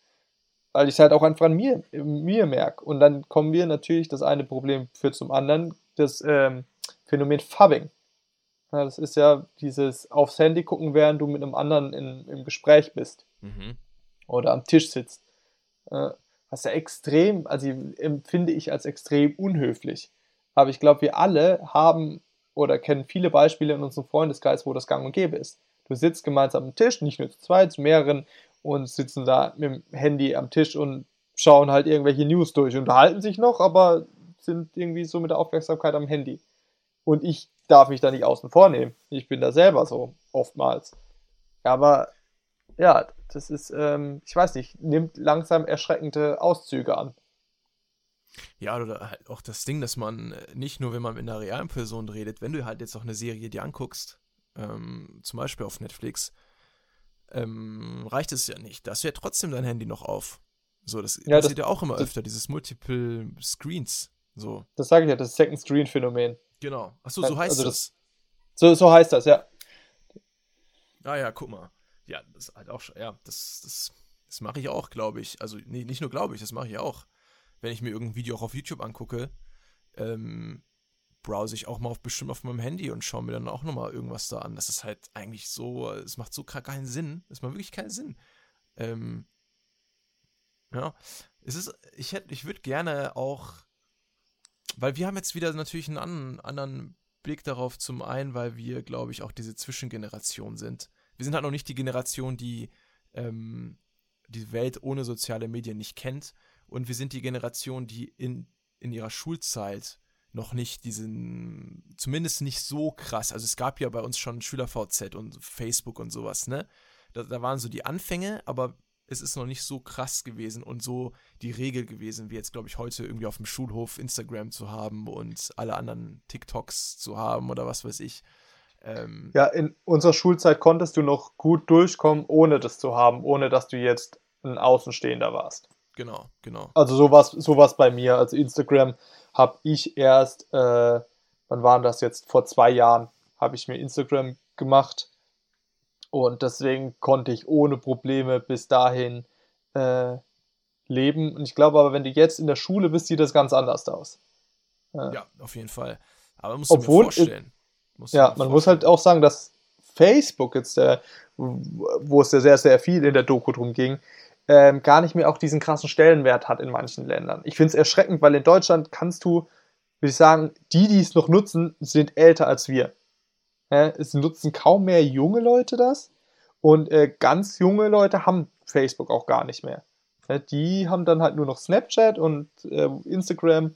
Weil ich es halt auch einfach an mir, mir merke. Und dann kommen wir natürlich, das eine Problem führt zum anderen, das ähm, Phänomen Fubbing. Ja, das ist ja dieses aufs Handy gucken, während du mit einem anderen in, im Gespräch bist. Mhm. Oder am Tisch sitzt. Äh, was ja extrem, also empfinde ich als extrem unhöflich. Aber ich glaube, wir alle haben oder kennen viele Beispiele in unserem Freundeskreis, wo das gang und gäbe ist. Du sitzt gemeinsam am Tisch, nicht nur zu zweit, zu mehreren und sitzen da mit dem Handy am Tisch und schauen halt irgendwelche News durch, unterhalten sich noch, aber sind irgendwie so mit der Aufmerksamkeit am Handy. Und ich darf mich da nicht außen vornehmen. Ich bin da selber so oftmals. Aber ja, das ist, ähm, ich weiß nicht, nimmt langsam erschreckende Auszüge an. Ja, oder halt auch das Ding, dass man äh, nicht nur, wenn man mit einer realen Person redet, wenn du halt jetzt auch eine Serie dir anguckst, ähm, zum Beispiel auf Netflix, ähm, reicht es ja nicht. Da hast du ja trotzdem dein Handy noch auf. So, das ja, passiert das, ja auch immer öfter, dieses Multiple Screens. So. Das sage ich ja, das Second Screen Phänomen. Genau. Achso, so heißt also das. das. So, so heißt das, ja. Ah ja, guck mal. Ja, das ist halt auch, ja, das, das, das mache ich auch, glaube ich. Also nee, nicht nur glaube ich, das mache ich auch wenn ich mir irgendein Video auch auf YouTube angucke, ähm, browse ich auch mal auf, bestimmt auf meinem Handy und schaue mir dann auch nochmal irgendwas da an. Das ist halt eigentlich so, es macht so keinen Sinn. Es macht wirklich keinen Sinn. Ähm, ja, es ist, ich hätte, ich würde gerne auch, weil wir haben jetzt wieder natürlich einen anderen, anderen Blick darauf, zum einen, weil wir, glaube ich, auch diese Zwischengeneration sind. Wir sind halt noch nicht die Generation, die ähm, die Welt ohne soziale Medien nicht kennt und wir sind die Generation, die in, in ihrer Schulzeit noch nicht diesen, zumindest nicht so krass. Also es gab ja bei uns schon SchülerVZ und Facebook und sowas, ne? Da, da waren so die Anfänge, aber es ist noch nicht so krass gewesen und so die Regel gewesen, wie jetzt, glaube ich, heute irgendwie auf dem Schulhof Instagram zu haben und alle anderen TikToks zu haben oder was weiß ich. Ähm, ja, in unserer Schulzeit konntest du noch gut durchkommen, ohne das zu haben, ohne dass du jetzt ein Außenstehender warst. Genau, genau. Also sowas, sowas bei mir. Also Instagram habe ich erst, äh, wann waren das jetzt? Vor zwei Jahren habe ich mir Instagram gemacht. Und deswegen konnte ich ohne Probleme bis dahin äh, leben. Und ich glaube aber, wenn du jetzt in der Schule bist, sieht das ganz anders aus. Äh, ja, auf jeden Fall. Aber musst obwohl, du mir vorstellen. Musst ja, man vorstellen. muss halt auch sagen, dass Facebook jetzt, der, wo es ja sehr, sehr viel in der Doku drum ging, ähm, gar nicht mehr auch diesen krassen Stellenwert hat in manchen Ländern. Ich finde es erschreckend, weil in Deutschland kannst du, würde ich sagen, die, die es noch nutzen, sind älter als wir. Ja, es nutzen kaum mehr junge Leute das und äh, ganz junge Leute haben Facebook auch gar nicht mehr. Ja, die haben dann halt nur noch Snapchat und äh, Instagram.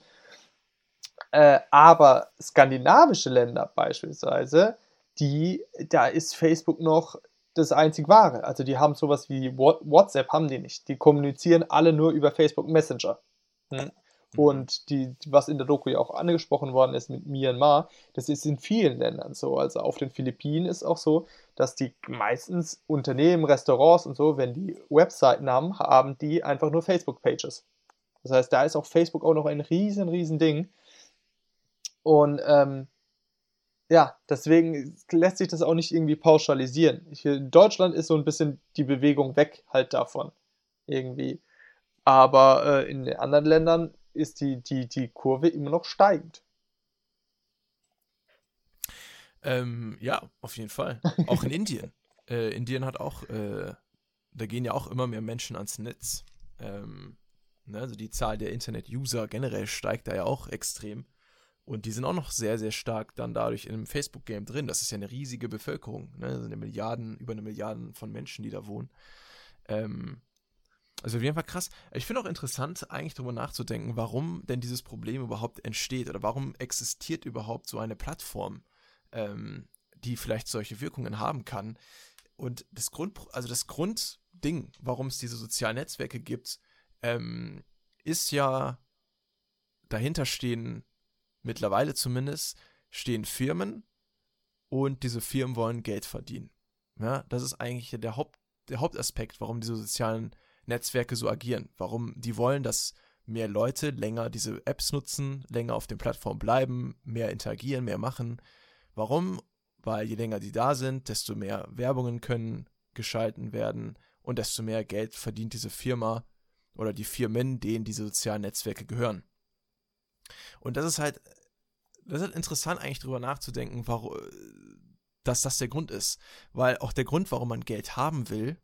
Äh, aber skandinavische Länder beispielsweise, die, da ist Facebook noch das einzig wahre. Also die haben sowas wie WhatsApp, haben die nicht. Die kommunizieren alle nur über Facebook Messenger. Hm? Mhm. Und die, was in der Doku ja auch angesprochen worden ist mit Myanmar, das ist in vielen Ländern so. Also auf den Philippinen ist auch so, dass die meistens Unternehmen, Restaurants und so, wenn die Webseiten haben, haben die einfach nur Facebook-Pages. Das heißt, da ist auch Facebook auch noch ein riesen, riesen Ding. Und ähm, ja, deswegen lässt sich das auch nicht irgendwie pauschalisieren. in Deutschland ist so ein bisschen die Bewegung weg halt davon. Irgendwie. Aber äh, in den anderen Ländern ist die, die, die Kurve immer noch steigend. Ähm, ja, auf jeden Fall. Auch in Indien. Äh, Indien hat auch, äh, da gehen ja auch immer mehr Menschen ans Netz. Ähm, ne, also die Zahl der Internet-User generell steigt da ja auch extrem. Und die sind auch noch sehr, sehr stark dann dadurch in einem Facebook-Game drin. Das ist ja eine riesige Bevölkerung. Ne? Das sind eine Milliarden, über eine Milliarde von Menschen, die da wohnen. Ähm, also auf jeden Fall krass. Ich finde auch interessant, eigentlich darüber nachzudenken, warum denn dieses Problem überhaupt entsteht oder warum existiert überhaupt so eine Plattform, ähm, die vielleicht solche Wirkungen haben kann. Und das Grund, also das Grundding, warum es diese sozialen Netzwerke gibt, ähm, ist ja dahinter stehen mittlerweile zumindest, stehen Firmen und diese Firmen wollen Geld verdienen. Ja, das ist eigentlich der, Haupt, der Hauptaspekt, warum diese sozialen Netzwerke so agieren. Warum die wollen, dass mehr Leute länger diese Apps nutzen, länger auf den Plattformen bleiben, mehr interagieren, mehr machen. Warum? Weil je länger die da sind, desto mehr Werbungen können geschalten werden und desto mehr Geld verdient diese Firma oder die Firmen, denen diese sozialen Netzwerke gehören. Und das ist halt, das ist halt interessant eigentlich drüber nachzudenken, warum, dass das der Grund ist. Weil auch der Grund, warum man Geld haben will,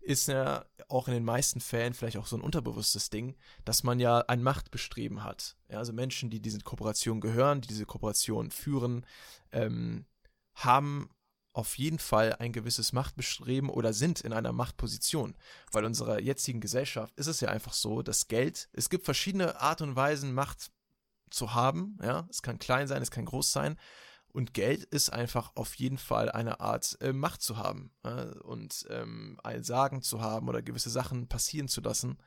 ist ja auch in den meisten Fällen vielleicht auch so ein unterbewusstes Ding, dass man ja ein Machtbestreben hat. Ja, also Menschen, die diese Kooperation gehören, die diese Kooperation führen, ähm, haben auf jeden Fall ein gewisses Machtbestreben oder sind in einer Machtposition. Weil in unserer jetzigen Gesellschaft ist es ja einfach so, dass Geld, es gibt verschiedene Art und Weisen, Macht zu haben. Ja, es kann klein sein, es kann groß sein. Und Geld ist einfach auf jeden Fall eine Art äh, Macht zu haben äh, und ähm, ein Sagen zu haben oder gewisse Sachen passieren zu lassen.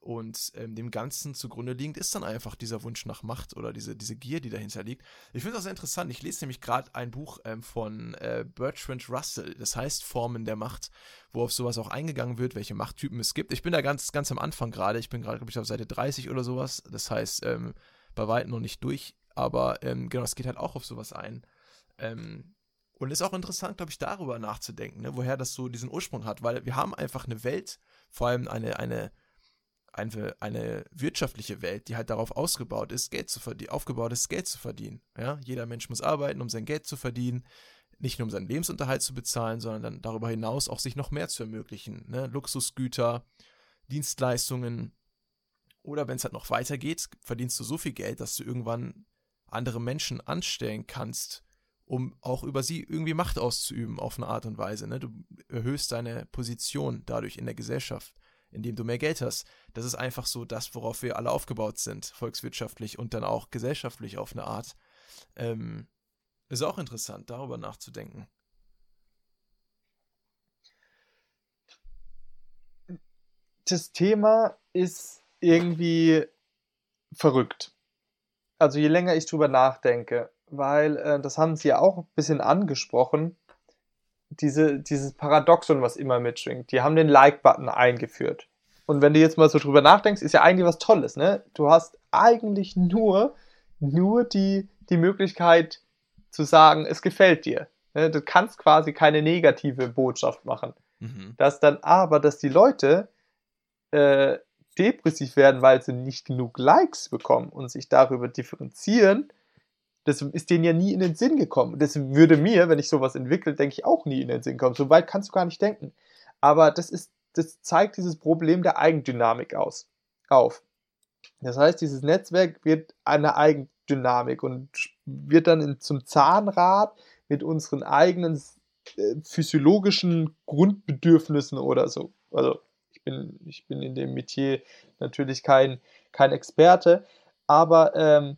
Und ähm, dem Ganzen zugrunde liegend ist dann einfach dieser Wunsch nach Macht oder diese, diese Gier, die dahinter liegt. Ich finde das sehr interessant. Ich lese nämlich gerade ein Buch ähm, von äh, Bertrand Russell, das heißt Formen der Macht, wo auf sowas auch eingegangen wird, welche Machttypen es gibt. Ich bin da ganz, ganz am Anfang gerade. Ich bin gerade, glaube ich, auf Seite 30 oder sowas. Das heißt, ähm, bei weitem noch nicht durch. Aber ähm, genau, es geht halt auch auf sowas ein. Ähm, und ist auch interessant, glaube ich, darüber nachzudenken, ne, woher das so diesen Ursprung hat, weil wir haben einfach eine Welt, vor allem eine, eine, eine, eine wirtschaftliche Welt, die halt darauf ausgebaut ist, Geld zu verdienen, aufgebaut ist, Geld zu verdienen. Ja? Jeder Mensch muss arbeiten, um sein Geld zu verdienen, nicht nur um seinen Lebensunterhalt zu bezahlen, sondern dann darüber hinaus auch sich noch mehr zu ermöglichen. Ne? Luxusgüter, Dienstleistungen, oder wenn es halt noch weitergeht, verdienst du so viel Geld, dass du irgendwann andere Menschen anstellen kannst, um auch über sie irgendwie Macht auszuüben auf eine Art und Weise. Ne? Du erhöhst deine Position dadurch in der Gesellschaft, indem du mehr Geld hast. Das ist einfach so das, worauf wir alle aufgebaut sind, volkswirtschaftlich und dann auch gesellschaftlich auf eine Art. Ähm, ist auch interessant, darüber nachzudenken. Das Thema ist irgendwie verrückt also je länger ich drüber nachdenke, weil äh, das haben sie ja auch ein bisschen angesprochen, diese, dieses Paradoxon, was immer mitschwingt. Die haben den Like-Button eingeführt. Und wenn du jetzt mal so drüber nachdenkst, ist ja eigentlich was Tolles, ne? Du hast eigentlich nur, nur die, die Möglichkeit zu sagen, es gefällt dir. Ne? Du kannst quasi keine negative Botschaft machen. Mhm. Dass dann aber, dass die Leute äh, depressiv werden, weil sie nicht genug Likes bekommen und sich darüber differenzieren, das ist denen ja nie in den Sinn gekommen. Das würde mir, wenn ich sowas entwickle, denke ich auch nie in den Sinn kommen. So weit kannst du gar nicht denken. Aber das ist, das zeigt dieses Problem der Eigendynamik aus, auf. Das heißt, dieses Netzwerk wird eine Eigendynamik und wird dann in, zum Zahnrad mit unseren eigenen äh, physiologischen Grundbedürfnissen oder so. Also bin, ich bin in dem Metier natürlich kein, kein Experte, aber ähm,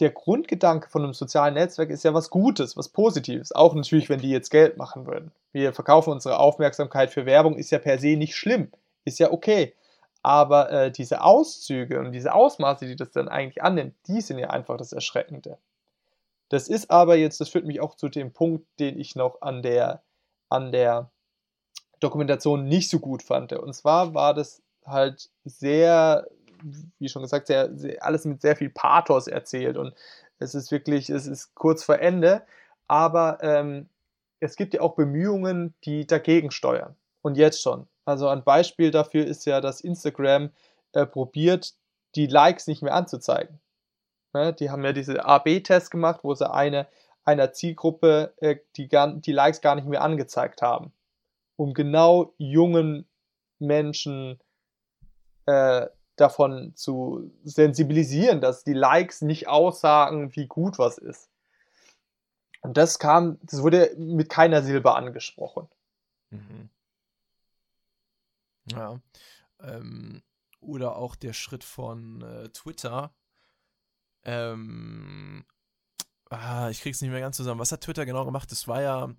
der Grundgedanke von einem sozialen Netzwerk ist ja was Gutes, was Positives. Auch natürlich, wenn die jetzt Geld machen würden. Wir verkaufen unsere Aufmerksamkeit für Werbung, ist ja per se nicht schlimm, ist ja okay. Aber äh, diese Auszüge und diese Ausmaße, die das dann eigentlich annimmt, die sind ja einfach das Erschreckende. Das ist aber jetzt, das führt mich auch zu dem Punkt, den ich noch an der, an der Dokumentation nicht so gut fand. Und zwar war das halt sehr, wie schon gesagt, sehr, sehr, alles mit sehr viel Pathos erzählt. Und es ist wirklich, es ist kurz vor Ende. Aber ähm, es gibt ja auch Bemühungen, die dagegen steuern. Und jetzt schon. Also ein Beispiel dafür ist ja, dass Instagram äh, probiert, die Likes nicht mehr anzuzeigen. Ne? Die haben ja diese A-B-Test gemacht, wo sie eine, einer Zielgruppe äh, die, die Likes gar nicht mehr angezeigt haben. Um genau jungen Menschen äh, davon zu sensibilisieren, dass die Likes nicht aussagen, wie gut was ist. Und das kam, das wurde mit keiner Silbe angesprochen. Mhm. Ja. Ähm, oder auch der Schritt von äh, Twitter, ähm, ah, ich krieg's nicht mehr ganz zusammen. Was hat Twitter genau gemacht? Das war ja,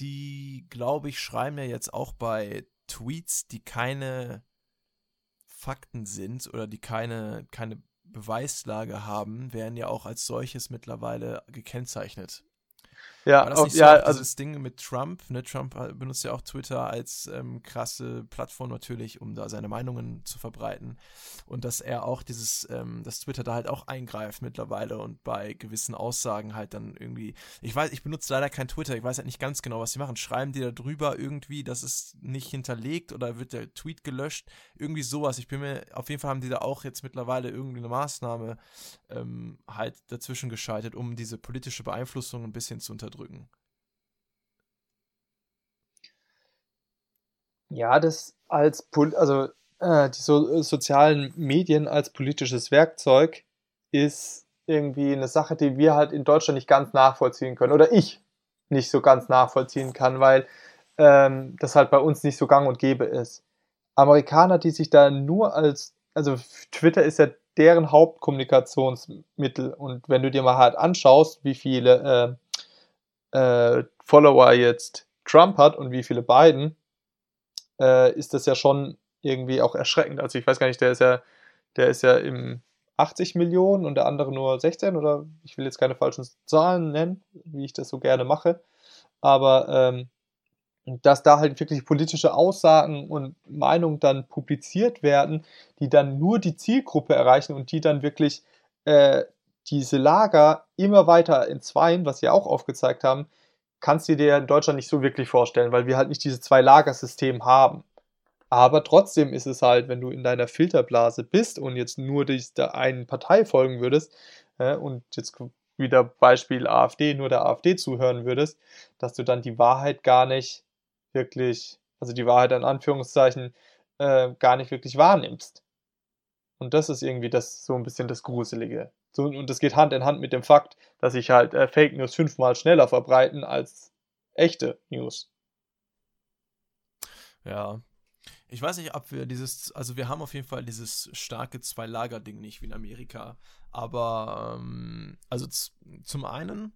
die, glaube ich, schreiben ja jetzt auch bei Tweets, die keine Fakten sind oder die keine, keine Beweislage haben, werden ja auch als solches mittlerweile gekennzeichnet. Ja, War das nicht so ja, also dieses Ding mit Trump? Ne? Trump benutzt ja auch Twitter als ähm, krasse Plattform natürlich, um da seine Meinungen zu verbreiten. Und dass er auch dieses, ähm, dass Twitter da halt auch eingreift mittlerweile und bei gewissen Aussagen halt dann irgendwie, ich weiß, ich benutze leider kein Twitter, ich weiß halt nicht ganz genau, was sie machen. Schreiben die da drüber irgendwie, dass es nicht hinterlegt oder wird der Tweet gelöscht? Irgendwie sowas. Ich bin mir, auf jeden Fall haben die da auch jetzt mittlerweile irgendwie eine Maßnahme ähm, halt dazwischen geschaltet, um diese politische Beeinflussung ein bisschen zu unterdrücken unterdrücken. Ja, das als, also äh, die so, sozialen Medien als politisches Werkzeug ist irgendwie eine Sache, die wir halt in Deutschland nicht ganz nachvollziehen können oder ich nicht so ganz nachvollziehen kann, weil ähm, das halt bei uns nicht so gang und gäbe ist. Amerikaner, die sich da nur als, also Twitter ist ja deren Hauptkommunikationsmittel und wenn du dir mal halt anschaust, wie viele äh, äh, Follower jetzt Trump hat und wie viele Biden, äh, ist das ja schon irgendwie auch erschreckend. Also ich weiß gar nicht, der ist ja, der ist ja im 80 Millionen und der andere nur 16 oder ich will jetzt keine falschen Zahlen nennen, wie ich das so gerne mache. Aber ähm, dass da halt wirklich politische Aussagen und Meinungen dann publiziert werden, die dann nur die Zielgruppe erreichen und die dann wirklich äh, diese Lager immer weiter entzweien, was sie auch aufgezeigt haben, kannst du dir in Deutschland nicht so wirklich vorstellen, weil wir halt nicht dieses Zwei-Lager-System haben. Aber trotzdem ist es halt, wenn du in deiner Filterblase bist und jetzt nur der einen Partei folgen würdest äh, und jetzt wieder Beispiel AfD, nur der AfD zuhören würdest, dass du dann die Wahrheit gar nicht wirklich, also die Wahrheit in Anführungszeichen, äh, gar nicht wirklich wahrnimmst. Und das ist irgendwie das so ein bisschen das Gruselige. Und das geht Hand in Hand mit dem Fakt, dass sich halt äh, Fake News fünfmal schneller verbreiten als echte News. Ja. Ich weiß nicht, ob wir dieses, also wir haben auf jeden Fall dieses starke Zwei-Lager-Ding nicht wie in Amerika. Aber, ähm, also zum einen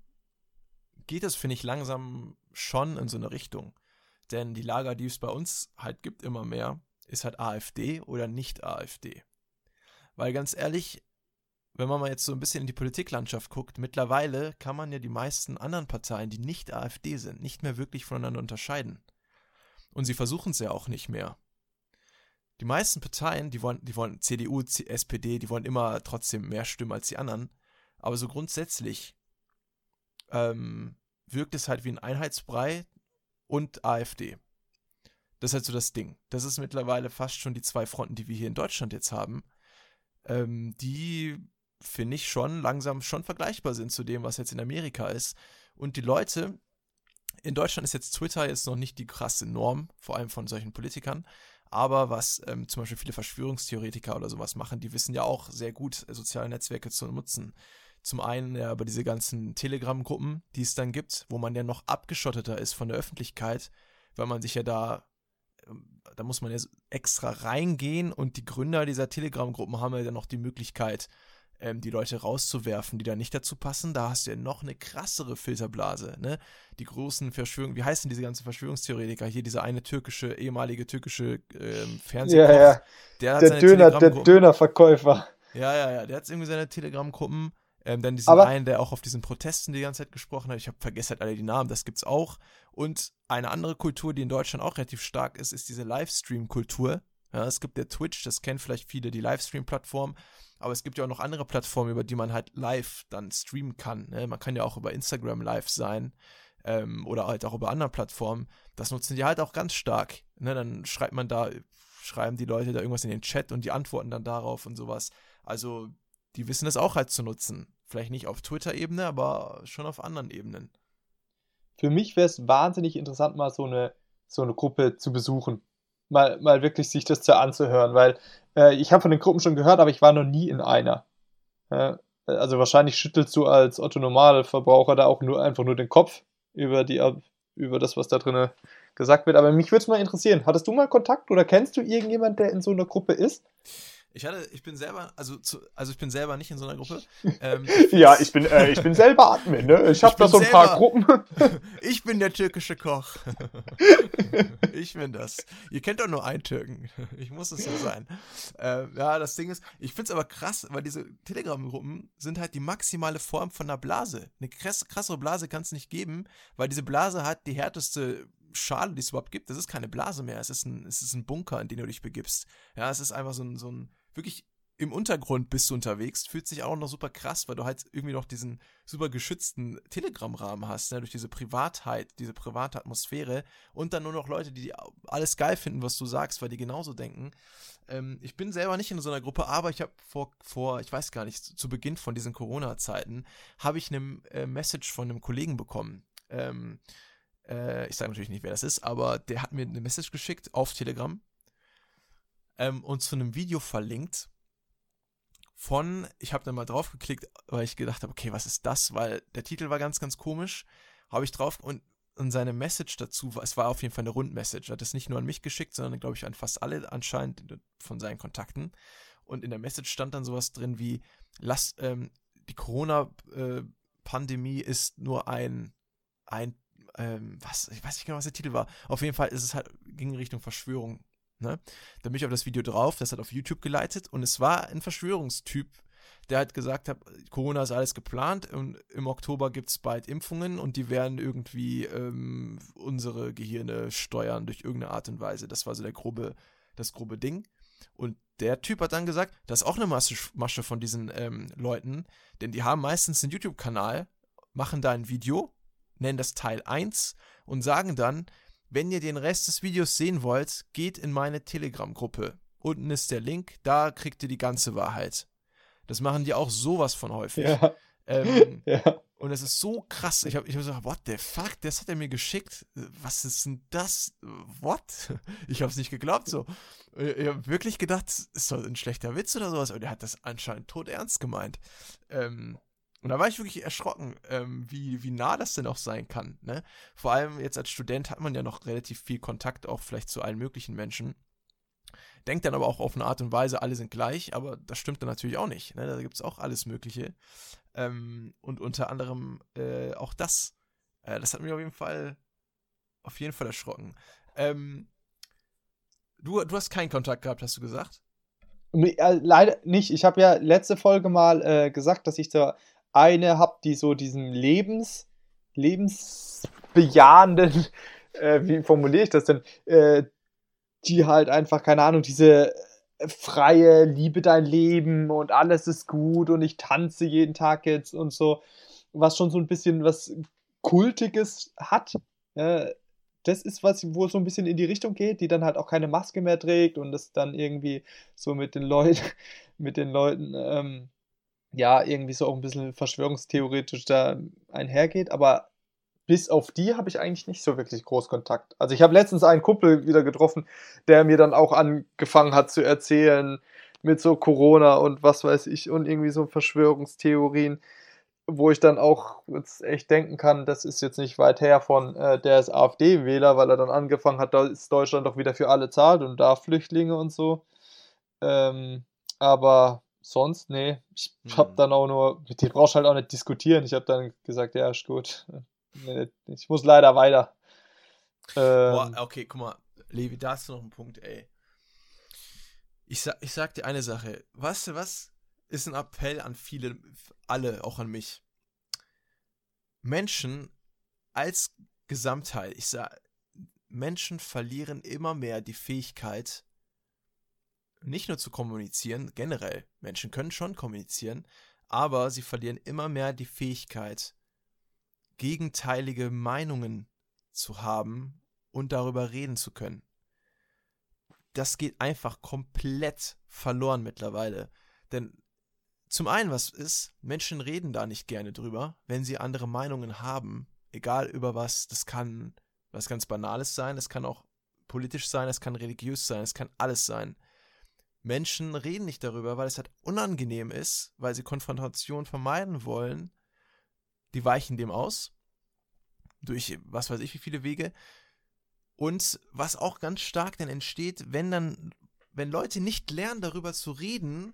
geht es, finde ich, langsam schon in so eine Richtung. Denn die Lager, die es bei uns halt gibt, immer mehr, ist halt AfD oder nicht AfD. Weil ganz ehrlich, wenn man mal jetzt so ein bisschen in die Politiklandschaft guckt, mittlerweile kann man ja die meisten anderen Parteien, die nicht AfD sind, nicht mehr wirklich voneinander unterscheiden. Und sie versuchen es ja auch nicht mehr. die meisten Parteien, die wollen, die wollen CDU, SPD, die wollen immer trotzdem mehr Stimmen als die anderen. Aber so grundsätzlich ähm, wirkt es halt wie ein Einheitsbrei und AfD. Das ist halt so das Ding. Das ist mittlerweile fast schon die zwei Fronten, die wir hier in Deutschland jetzt haben, ähm, die finde ich schon langsam schon vergleichbar sind zu dem, was jetzt in Amerika ist. Und die Leute, in Deutschland ist jetzt Twitter jetzt noch nicht die krasse Norm, vor allem von solchen Politikern. Aber was ähm, zum Beispiel viele Verschwörungstheoretiker oder sowas machen, die wissen ja auch sehr gut, äh, soziale Netzwerke zu nutzen. Zum einen ja über diese ganzen Telegram-Gruppen, die es dann gibt, wo man ja noch abgeschotteter ist von der Öffentlichkeit, weil man sich ja da, ähm, da muss man ja extra reingehen und die Gründer dieser Telegram-Gruppen haben ja dann noch die Möglichkeit, ähm, die Leute rauszuwerfen, die da nicht dazu passen. Da hast du ja noch eine krassere Filterblase, ne? Die großen Verschwörungen, wie heißen diese ganzen Verschwörungstheoretiker? Hier dieser eine türkische, ehemalige türkische ähm, Fernsehkoch. Ja, ja. Der, der Döner, der Dönerverkäufer. Ja, ja, ja. Der hat irgendwie seine Telegram-Gruppen. Ähm, dann diesen Aber einen, der auch auf diesen Protesten die ganze Zeit gesprochen hat. Ich habe vergessen halt alle die Namen, das gibt's auch. Und eine andere Kultur, die in Deutschland auch relativ stark ist, ist diese Livestream-Kultur. Ja, es gibt der Twitch, das kennen vielleicht viele, die Livestream-Plattform. Aber es gibt ja auch noch andere Plattformen, über die man halt live dann streamen kann. Ne? Man kann ja auch über Instagram live sein ähm, oder halt auch über andere Plattformen. Das nutzen die halt auch ganz stark. Ne? Dann schreibt man da, schreiben die Leute da irgendwas in den Chat und die antworten dann darauf und sowas. Also die wissen das auch halt zu nutzen. Vielleicht nicht auf Twitter-Ebene, aber schon auf anderen Ebenen. Für mich wäre es wahnsinnig interessant, mal so eine, so eine Gruppe zu besuchen mal, mal wirklich sich das zu anzuhören, weil äh, ich habe von den Gruppen schon gehört, aber ich war noch nie in einer. Äh, also wahrscheinlich schüttelst du als Otto Normalverbraucher da auch nur einfach nur den Kopf über die über das, was da drin gesagt wird. Aber mich würde es mal interessieren. Hattest du mal Kontakt oder kennst du irgendjemand, der in so einer Gruppe ist? Ich hatte, ich bin selber, also, zu, also ich bin selber nicht in so einer Gruppe. Ähm, ja, ich bin, äh, ich bin selber Admin, ne? Ich habe da so ein selber, paar Gruppen. ich bin der türkische Koch. ich bin das. Ihr kennt doch nur einen Türken. Ich muss es so sein. Ähm, ja, das Ding ist, ich finde es aber krass, weil diese Telegram-Gruppen sind halt die maximale Form von einer Blase. Eine krass, krassere Blase kann es nicht geben, weil diese Blase hat die härteste Schale, die es überhaupt gibt. Das ist keine Blase mehr. Es ist ein, es ist ein Bunker, in den du dich begibst. Ja, es ist einfach so ein, so ein wirklich im Untergrund bist du unterwegs, fühlt sich auch noch super krass, weil du halt irgendwie noch diesen super geschützten Telegram-Rahmen hast, ne, durch diese Privatheit, diese private Atmosphäre und dann nur noch Leute, die alles geil finden, was du sagst, weil die genauso denken. Ähm, ich bin selber nicht in so einer Gruppe, aber ich habe vor, vor, ich weiß gar nicht, zu Beginn von diesen Corona-Zeiten, habe ich eine äh, Message von einem Kollegen bekommen. Ähm, äh, ich sage natürlich nicht, wer das ist, aber der hat mir eine Message geschickt auf Telegram ähm, und zu einem Video verlinkt von, ich habe dann mal drauf geklickt, weil ich gedacht habe, okay, was ist das? Weil der Titel war ganz, ganz komisch. Habe ich drauf und, und seine Message dazu, es war auf jeden Fall eine Rundmessage. Er hat es nicht nur an mich geschickt, sondern glaube ich an fast alle anscheinend von seinen Kontakten. Und in der Message stand dann sowas drin wie, lass, ähm, die Corona-Pandemie äh, ist nur ein, ein, ähm, was, ich weiß nicht genau, was der Titel war. Auf jeden Fall ist es halt, ging in Richtung Verschwörung Ne? Da bin ich auf das Video drauf, das hat auf YouTube geleitet und es war ein Verschwörungstyp, der hat gesagt hat, Corona ist alles geplant und im Oktober gibt es bald Impfungen und die werden irgendwie ähm, unsere Gehirne steuern durch irgendeine Art und Weise. Das war so der grobe, das grobe Ding. Und der Typ hat dann gesagt, das ist auch eine Masche von diesen ähm, Leuten, denn die haben meistens einen YouTube-Kanal, machen da ein Video, nennen das Teil 1 und sagen dann, wenn ihr den Rest des Videos sehen wollt, geht in meine Telegram-Gruppe. Unten ist der Link, da kriegt ihr die ganze Wahrheit. Das machen die auch sowas von häufig. Ja. Ähm, ja. Und es ist so krass. Ich habe ich hab gesagt, what the fuck? Das hat er mir geschickt. Was ist denn das? What? Ich habe es nicht geglaubt so. Ich habe wirklich gedacht, ist das ein schlechter Witz oder sowas? Aber der hat das anscheinend tot ernst gemeint. Ähm, und da war ich wirklich erschrocken, ähm, wie, wie nah das denn auch sein kann. Ne? Vor allem jetzt als Student hat man ja noch relativ viel Kontakt auch vielleicht zu allen möglichen Menschen. Denkt dann aber auch auf eine Art und Weise, alle sind gleich, aber das stimmt dann natürlich auch nicht. Ne? Da gibt es auch alles Mögliche. Ähm, und unter anderem äh, auch das. Äh, das hat mich auf jeden Fall auf jeden Fall erschrocken. Ähm, du, du hast keinen Kontakt gehabt, hast du gesagt? Äh, leider nicht. Ich habe ja letzte Folge mal äh, gesagt, dass ich da eine habe, die so diesen Lebens, lebensbejahenden, äh, wie formuliere ich das denn, äh, die halt einfach, keine Ahnung, diese freie, liebe dein Leben und alles ist gut und ich tanze jeden Tag jetzt und so, was schon so ein bisschen was Kultiges hat. Äh, das ist was, wo es so ein bisschen in die Richtung geht, die dann halt auch keine Maske mehr trägt und das dann irgendwie so mit den Leuten, mit den Leuten, ähm, ja, irgendwie so auch ein bisschen verschwörungstheoretisch da einhergeht, aber bis auf die habe ich eigentlich nicht so wirklich groß Kontakt. Also ich habe letztens einen Kumpel wieder getroffen, der mir dann auch angefangen hat zu erzählen mit so Corona und was weiß ich und irgendwie so Verschwörungstheorien, wo ich dann auch jetzt echt denken kann, das ist jetzt nicht weit her von äh, der ist AfD-Wähler, weil er dann angefangen hat, da ist Deutschland doch wieder für alle zahlt und da Flüchtlinge und so. Ähm, aber sonst, nee, ich habe hm. dann auch nur, mit dem brauchst du halt auch nicht diskutieren. Ich habe dann gesagt, ja, ist gut, ich muss leider weiter. Ähm, Boah, okay, guck mal, Levi, da hast du noch einen Punkt, ey. Ich sag, ich sag dir eine Sache. Weißt du was? Ist ein Appell an viele, alle, auch an mich. Menschen als Gesamtheit, ich sag, Menschen verlieren immer mehr die Fähigkeit, nicht nur zu kommunizieren, generell, Menschen können schon kommunizieren, aber sie verlieren immer mehr die Fähigkeit, gegenteilige Meinungen zu haben und darüber reden zu können. Das geht einfach komplett verloren mittlerweile. Denn zum einen, was ist, Menschen reden da nicht gerne drüber, wenn sie andere Meinungen haben, egal über was, das kann was ganz Banales sein, es kann auch politisch sein, es kann religiös sein, es kann alles sein. Menschen reden nicht darüber, weil es halt unangenehm ist, weil sie Konfrontation vermeiden wollen die weichen dem aus. Durch was weiß ich wie viele Wege. Und was auch ganz stark dann entsteht, wenn dann, wenn Leute nicht lernen, darüber zu reden,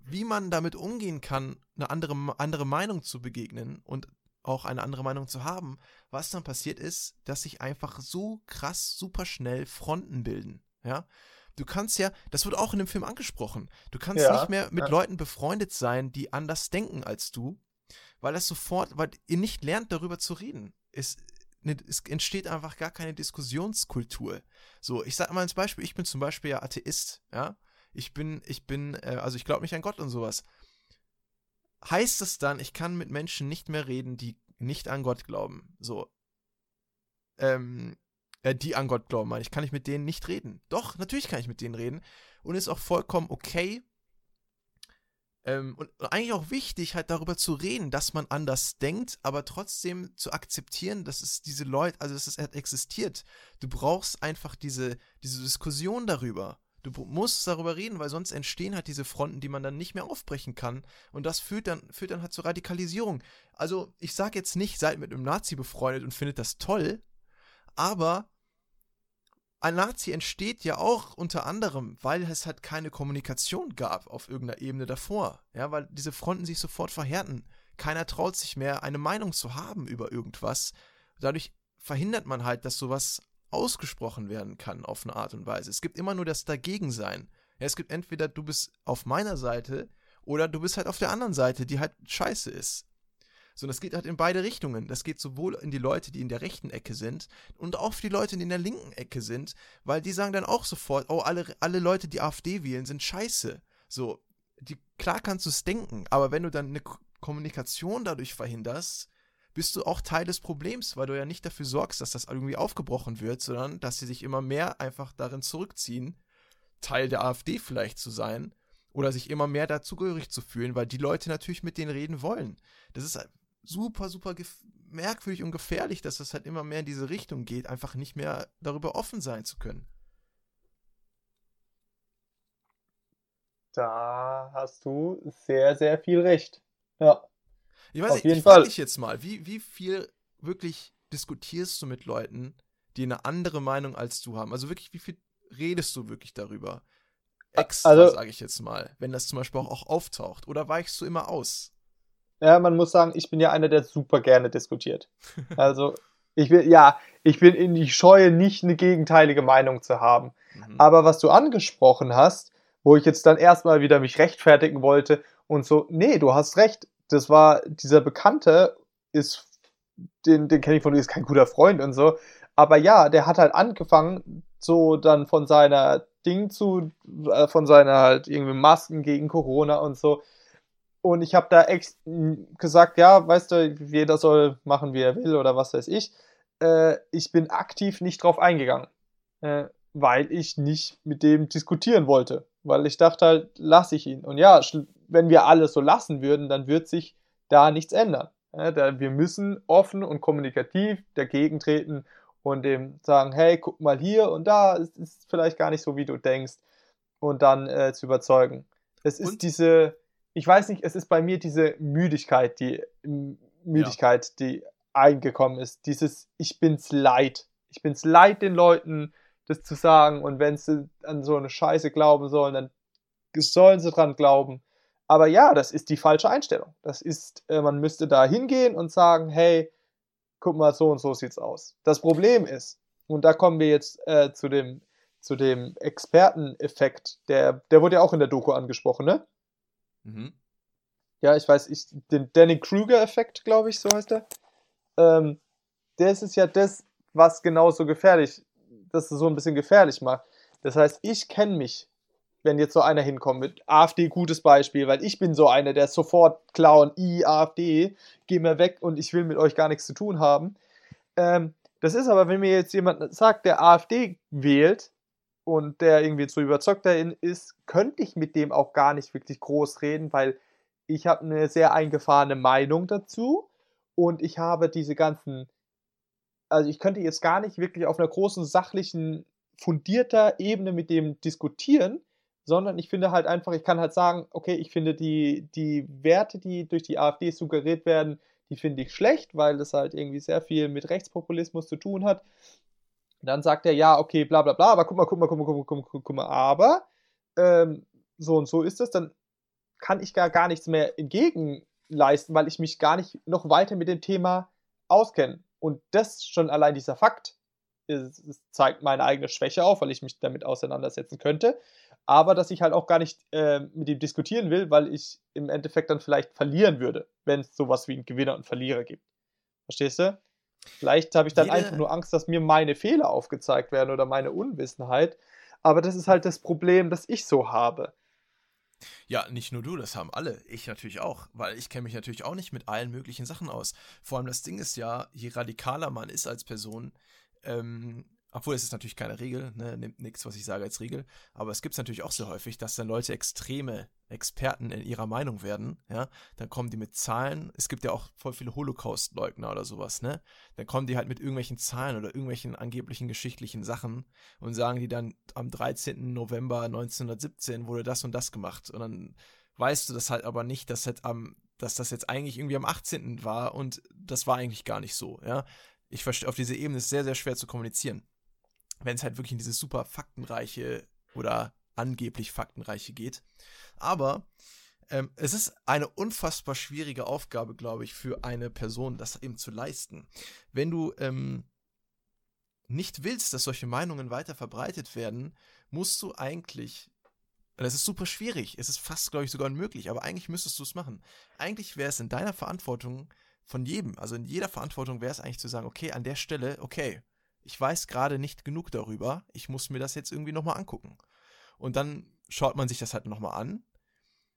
wie man damit umgehen kann, eine andere, andere Meinung zu begegnen und auch eine andere Meinung zu haben, was dann passiert ist, dass sich einfach so krass, super schnell Fronten bilden. Ja, du kannst ja, das wird auch in dem Film angesprochen, du kannst ja, nicht mehr mit ja. Leuten befreundet sein, die anders denken als du, weil das sofort, weil ihr nicht lernt, darüber zu reden. Es, ne, es entsteht einfach gar keine Diskussionskultur. So, ich sag mal als Beispiel, ich bin zum Beispiel ja Atheist, ja. Ich bin, ich bin, äh, also ich glaube nicht an Gott und sowas. Heißt es dann, ich kann mit Menschen nicht mehr reden, die nicht an Gott glauben? So. Ähm, äh, die an Gott glauben, meine ich, kann ich mit denen nicht reden. Doch, natürlich kann ich mit denen reden. Und ist auch vollkommen okay, ähm, und eigentlich auch wichtig, halt darüber zu reden, dass man anders denkt, aber trotzdem zu akzeptieren, dass es diese Leute, also dass es halt existiert. Du brauchst einfach diese, diese Diskussion darüber. Du musst darüber reden, weil sonst entstehen halt diese Fronten, die man dann nicht mehr aufbrechen kann. Und das führt dann, führt dann halt zur Radikalisierung. Also, ich sage jetzt nicht, seid mit einem Nazi befreundet und findet das toll, aber ein Nazi entsteht ja auch unter anderem, weil es halt keine Kommunikation gab auf irgendeiner Ebene davor. Ja, weil diese Fronten sich sofort verhärten. Keiner traut sich mehr, eine Meinung zu haben über irgendwas. Dadurch verhindert man halt, dass sowas ausgesprochen werden kann auf eine Art und Weise. Es gibt immer nur das Dagegensein. Ja, es gibt entweder du bist auf meiner Seite oder du bist halt auf der anderen Seite, die halt scheiße ist. So, das geht halt in beide Richtungen. Das geht sowohl in die Leute, die in der rechten Ecke sind, und auch für die Leute, die in der linken Ecke sind, weil die sagen dann auch sofort, oh, alle, alle Leute, die AfD wählen, sind scheiße. So, die, klar kannst du es denken, aber wenn du dann eine Kommunikation dadurch verhinderst, bist du auch Teil des Problems, weil du ja nicht dafür sorgst, dass das irgendwie aufgebrochen wird, sondern dass sie sich immer mehr einfach darin zurückziehen, Teil der AfD vielleicht zu sein oder sich immer mehr dazugehörig zu fühlen, weil die Leute natürlich mit denen reden wollen. Das ist super, super merkwürdig und gefährlich, dass das halt immer mehr in diese Richtung geht, einfach nicht mehr darüber offen sein zu können. Da hast du sehr, sehr viel recht. Ja. Ich weiß Auf nicht, jeden ich frage dich jetzt mal, wie, wie viel wirklich diskutierst du mit Leuten, die eine andere Meinung als du haben? Also wirklich, wie viel redest du wirklich darüber? Extra, also, sage ich jetzt mal, wenn das zum Beispiel auch, auch auftaucht. Oder weichst du immer aus? Ja, man muss sagen, ich bin ja einer, der super gerne diskutiert. Also, ich will, ja, ich bin in die Scheue, nicht eine gegenteilige Meinung zu haben. Mhm. Aber was du angesprochen hast, wo ich jetzt dann erstmal wieder mich rechtfertigen wollte und so, nee, du hast recht. Das war, dieser Bekannte ist, den, den kenne ich von dir, ist kein guter Freund und so. Aber ja, der hat halt angefangen so dann von seiner Ding zu, äh, von seiner halt irgendwie Masken gegen Corona und so. Und ich habe da echt gesagt, ja, weißt du, jeder soll machen, wie er will oder was weiß ich. Äh, ich bin aktiv nicht drauf eingegangen, äh, weil ich nicht mit dem diskutieren wollte. Weil ich dachte halt, lasse ich ihn. Und ja, wenn wir alles so lassen würden, dann wird sich da nichts ändern. Ja, da, wir müssen offen und kommunikativ dagegen treten und dem sagen, hey, guck mal hier und da, es ist vielleicht gar nicht so, wie du denkst. Und dann äh, zu überzeugen. Es ist und? diese, ich weiß nicht, es ist bei mir diese Müdigkeit, die Müdigkeit, ja. die eingekommen ist. Dieses, ich bin's leid. Ich bin's leid, den Leuten das zu sagen. Und wenn sie an so eine Scheiße glauben sollen, dann sollen sie dran glauben. Aber ja, das ist die falsche Einstellung. Das ist, äh, man müsste da hingehen und sagen, hey, guck mal, so und so sieht's aus. Das Problem ist, und da kommen wir jetzt äh, zu dem, zu dem Experteneffekt, der, der wurde ja auch in der Doku angesprochen, ne? Mhm. Ja, ich weiß, ich, den Danny-Kruger-Effekt, glaube ich, so heißt er. Ähm, das ist ja das, was genauso gefährlich, das so ein bisschen gefährlich macht. Das heißt, ich kenne mich wenn jetzt so einer hinkommt mit AfD, gutes Beispiel, weil ich bin so einer, der sofort klauen, i, AfD, geh mir weg und ich will mit euch gar nichts zu tun haben. Ähm, das ist aber, wenn mir jetzt jemand sagt, der AfD wählt und der irgendwie zu überzeugt dahin ist, könnte ich mit dem auch gar nicht wirklich groß reden, weil ich habe eine sehr eingefahrene Meinung dazu und ich habe diese ganzen, also ich könnte jetzt gar nicht wirklich auf einer großen sachlichen fundierter Ebene mit dem diskutieren, sondern ich finde halt einfach, ich kann halt sagen, okay, ich finde die, die Werte, die durch die AfD suggeriert werden, die finde ich schlecht, weil das halt irgendwie sehr viel mit Rechtspopulismus zu tun hat. Dann sagt er, ja, okay, bla bla bla, aber guck mal, guck mal, guck mal, guck mal, guck mal, guck mal, aber ähm, so und so ist es, dann kann ich gar, gar nichts mehr entgegenleisten, weil ich mich gar nicht noch weiter mit dem Thema auskenne. Und das schon allein dieser Fakt es, es zeigt meine eigene Schwäche auf, weil ich mich damit auseinandersetzen könnte aber dass ich halt auch gar nicht äh, mit ihm diskutieren will, weil ich im Endeffekt dann vielleicht verlieren würde, wenn es sowas wie einen Gewinner und Verlierer gibt. Verstehst du? Vielleicht habe ich dann Jede... einfach nur Angst, dass mir meine Fehler aufgezeigt werden oder meine Unwissenheit. Aber das ist halt das Problem, das ich so habe. Ja, nicht nur du, das haben alle. Ich natürlich auch, weil ich kenne mich natürlich auch nicht mit allen möglichen Sachen aus. Vor allem das Ding ist ja, je radikaler man ist als Person, ähm, obwohl es ist natürlich keine Regel, ne, nimmt nichts, was ich sage, als Regel. Aber es gibt es natürlich auch sehr häufig, dass dann Leute extreme Experten in ihrer Meinung werden, ja. Dann kommen die mit Zahlen. Es gibt ja auch voll viele Holocaust-Leugner oder sowas, ne. Dann kommen die halt mit irgendwelchen Zahlen oder irgendwelchen angeblichen geschichtlichen Sachen und sagen die dann, am 13. November 1917 wurde das und das gemacht. Und dann weißt du das halt aber nicht, dass halt am dass das jetzt eigentlich irgendwie am 18. war und das war eigentlich gar nicht so, ja. Ich verstehe, auf dieser Ebene ist sehr, sehr schwer zu kommunizieren wenn es halt wirklich in dieses super faktenreiche oder angeblich faktenreiche geht. Aber ähm, es ist eine unfassbar schwierige Aufgabe, glaube ich, für eine Person, das eben zu leisten. Wenn du ähm, nicht willst, dass solche Meinungen weiter verbreitet werden, musst du eigentlich, das ist super schwierig, es ist fast, glaube ich, sogar unmöglich, aber eigentlich müsstest du es machen. Eigentlich wäre es in deiner Verantwortung von jedem, also in jeder Verantwortung wäre es eigentlich zu sagen, okay, an der Stelle, okay, ich weiß gerade nicht genug darüber, ich muss mir das jetzt irgendwie nochmal angucken. Und dann schaut man sich das halt nochmal an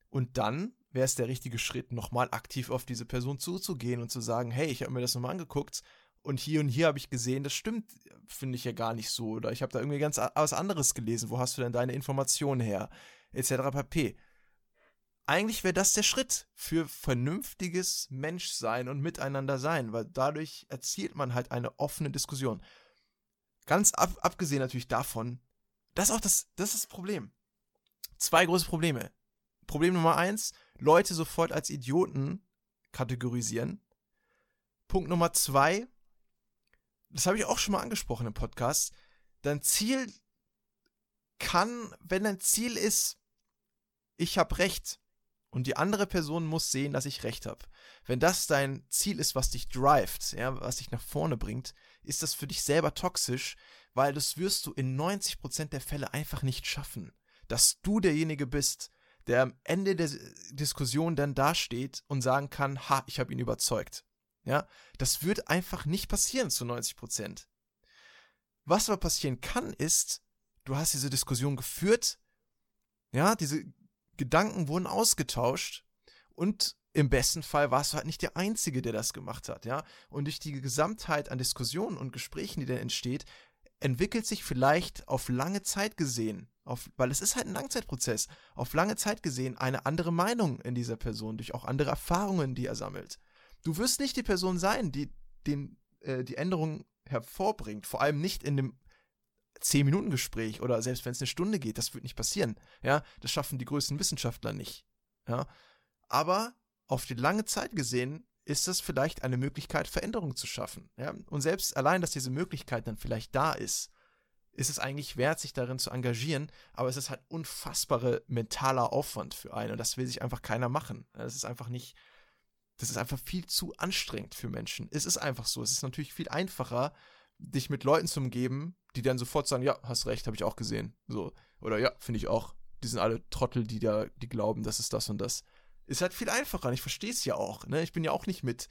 und dann wäre es der richtige Schritt, nochmal aktiv auf diese Person zuzugehen und zu sagen, hey, ich habe mir das nochmal angeguckt und hier und hier habe ich gesehen, das stimmt, finde ich ja gar nicht so. Oder ich habe da irgendwie ganz was anderes gelesen. Wo hast du denn deine Informationen her? Etc. pp. Eigentlich wäre das der Schritt für vernünftiges Menschsein und Miteinander sein, weil dadurch erzielt man halt eine offene Diskussion. Ganz ab, abgesehen natürlich davon, das ist auch das, das ist das Problem. Zwei große Probleme. Problem Nummer eins, Leute sofort als Idioten kategorisieren. Punkt Nummer zwei, das habe ich auch schon mal angesprochen im Podcast, dein Ziel kann, wenn dein Ziel ist, ich habe Recht und die andere Person muss sehen, dass ich Recht habe. Wenn das dein Ziel ist, was dich drivet, ja, was dich nach vorne bringt, ist das für dich selber toxisch, weil das wirst du in 90% der Fälle einfach nicht schaffen. Dass du derjenige bist, der am Ende der Diskussion dann dasteht und sagen kann, ha, ich habe ihn überzeugt. Ja, das wird einfach nicht passieren zu 90% Was aber passieren kann, ist, du hast diese Diskussion geführt, ja, diese Gedanken wurden ausgetauscht und im besten Fall warst du halt nicht der Einzige, der das gemacht hat, ja. Und durch die Gesamtheit an Diskussionen und Gesprächen, die dann entsteht, entwickelt sich vielleicht auf lange Zeit gesehen, auf, weil es ist halt ein Langzeitprozess, auf lange Zeit gesehen eine andere Meinung in dieser Person, durch auch andere Erfahrungen, die er sammelt. Du wirst nicht die Person sein, die den, äh, die Änderung hervorbringt, vor allem nicht in dem 10-Minuten-Gespräch oder selbst wenn es eine Stunde geht, das wird nicht passieren. Ja, das schaffen die größten Wissenschaftler nicht. Ja, aber auf die lange Zeit gesehen ist das vielleicht eine Möglichkeit, Veränderungen zu schaffen. Ja? Und selbst allein, dass diese Möglichkeit dann vielleicht da ist, ist es eigentlich wert, sich darin zu engagieren, aber es ist halt unfassbarer mentaler Aufwand für einen und das will sich einfach keiner machen. Das ist einfach nicht, das ist einfach viel zu anstrengend für Menschen. Es ist einfach so. Es ist natürlich viel einfacher, dich mit Leuten zu umgeben, die dann sofort sagen, ja, hast recht, habe ich auch gesehen. So. Oder ja, finde ich auch. Die sind alle Trottel, die da, die glauben, das ist das und das. Ist halt viel einfacher. Und ich verstehe es ja auch. Ne? Ich bin ja auch nicht mit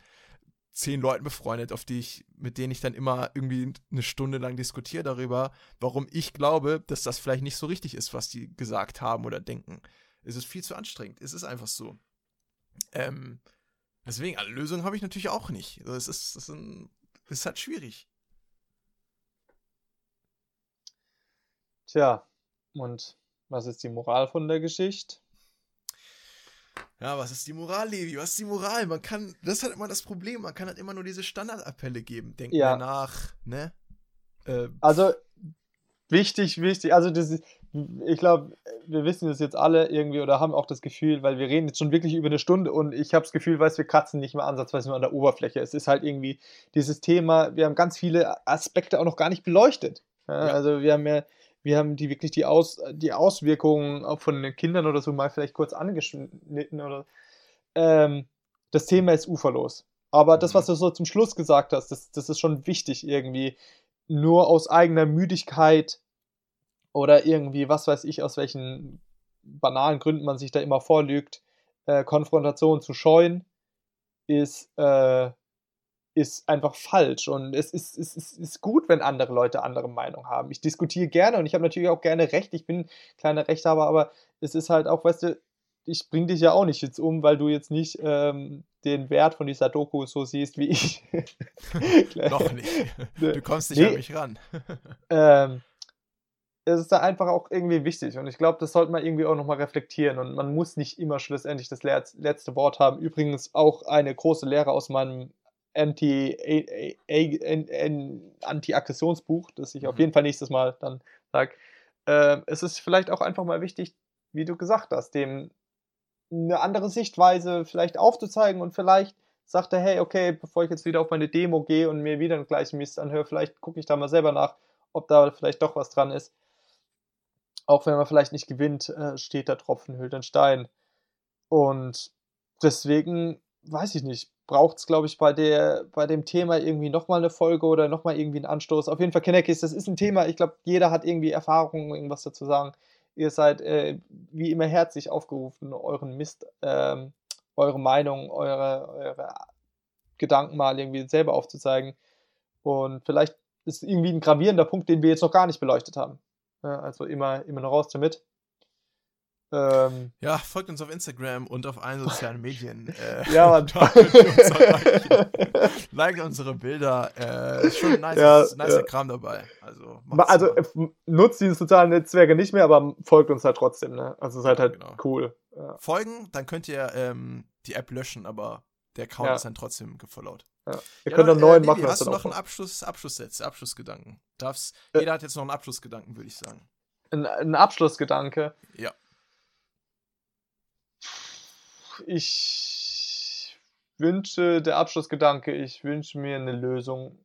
zehn Leuten befreundet, auf die ich, mit denen ich dann immer irgendwie eine Stunde lang diskutiere darüber, warum ich glaube, dass das vielleicht nicht so richtig ist, was die gesagt haben oder denken. Es ist viel zu anstrengend. Es ist einfach so. Ähm, deswegen, eine Lösung habe ich natürlich auch nicht. Also es ist, es ist, ein, es ist halt schwierig. Tja, und was ist die Moral von der Geschichte? Ja, was ist die Moral, Levi? Was ist die Moral? Man kann, das ist halt immer das Problem, man kann halt immer nur diese Standardappelle geben. Denkt ja. nach, ne? Äh, also, wichtig, wichtig, also das ist, ich glaube, wir wissen das jetzt alle irgendwie oder haben auch das Gefühl, weil wir reden jetzt schon wirklich über eine Stunde und ich habe das Gefühl, weißt wir kratzen nicht mehr ansatzweise nur an der Oberfläche. Es ist halt irgendwie dieses Thema, wir haben ganz viele Aspekte auch noch gar nicht beleuchtet. Ja, ja. Also wir haben ja wir haben die wirklich die, Aus, die Auswirkungen auch von den Kindern oder so mal vielleicht kurz angeschnitten oder ähm, das Thema ist uferlos. Aber das, was mhm. du so zum Schluss gesagt hast, das, das ist schon wichtig irgendwie. Nur aus eigener Müdigkeit oder irgendwie, was weiß ich, aus welchen banalen Gründen man sich da immer vorlügt, äh, Konfrontation zu scheuen, ist, äh, ist einfach falsch. Und es ist, es ist, ist gut, wenn andere Leute andere Meinung haben. Ich diskutiere gerne und ich habe natürlich auch gerne Recht. Ich bin kleiner Rechthaber, aber es ist halt auch, weißt du, ich bringe dich ja auch nicht jetzt um, weil du jetzt nicht ähm, den Wert von dieser Doku so siehst wie ich. Noch nicht. Du kommst nicht nee. an mich ran. ähm, es ist da einfach auch irgendwie wichtig und ich glaube, das sollte man irgendwie auch nochmal reflektieren und man muss nicht immer schlussendlich das letzte Wort haben. Übrigens auch eine große Lehre aus meinem Anti-Aggressionsbuch, das ich auf mhm. jeden Fall nächstes Mal dann sage. Äh, es ist vielleicht auch einfach mal wichtig, wie du gesagt hast, dem eine andere Sichtweise vielleicht aufzuzeigen und vielleicht sagt er, hey, okay, bevor ich jetzt wieder auf meine Demo gehe und mir wieder einen gleichen Mist anhöre, vielleicht gucke ich da mal selber nach, ob da vielleicht doch was dran ist. Auch wenn man vielleicht nicht gewinnt, äh, steht der Tropfen hüllt den Stein. Und deswegen, weiß ich nicht, braucht es, glaube ich, bei, der, bei dem Thema irgendwie nochmal eine Folge oder nochmal irgendwie einen Anstoß. Auf jeden Fall, Kenneckis, das ist ein Thema, ich glaube, jeder hat irgendwie Erfahrungen, irgendwas dazu sagen. Ihr seid äh, wie immer herzlich aufgerufen, euren Mist, ähm, eure Meinung, eure, eure Gedanken mal irgendwie selber aufzuzeigen. Und vielleicht ist irgendwie ein gravierender Punkt, den wir jetzt noch gar nicht beleuchtet haben. Ja, also immer, immer noch raus damit. Ähm, ja, folgt uns auf Instagram und auf allen sozialen Medien. Äh, ja, Mann. like unsere Bilder. Äh, ist schon nice, ja, nice ja. Kram dabei. Also, also nutzt diese sozialen Netzwerke nicht mehr, aber folgt uns halt trotzdem. Ne? Also seid halt genau. cool. Ja. Folgen, dann könnt ihr ähm, die App löschen, aber der Account ist dann trotzdem gefollowt. Ja. Ihr könnt einen neuen äh, machen. Hast du noch einen Abschluss, Abschlusssätze, Abschlussgedanken? Darf's, äh. jeder hat jetzt noch einen Abschlussgedanken, würde ich sagen. Ein, ein Abschlussgedanke? Ja ich wünsche, der Abschlussgedanke, ich wünsche mir eine Lösung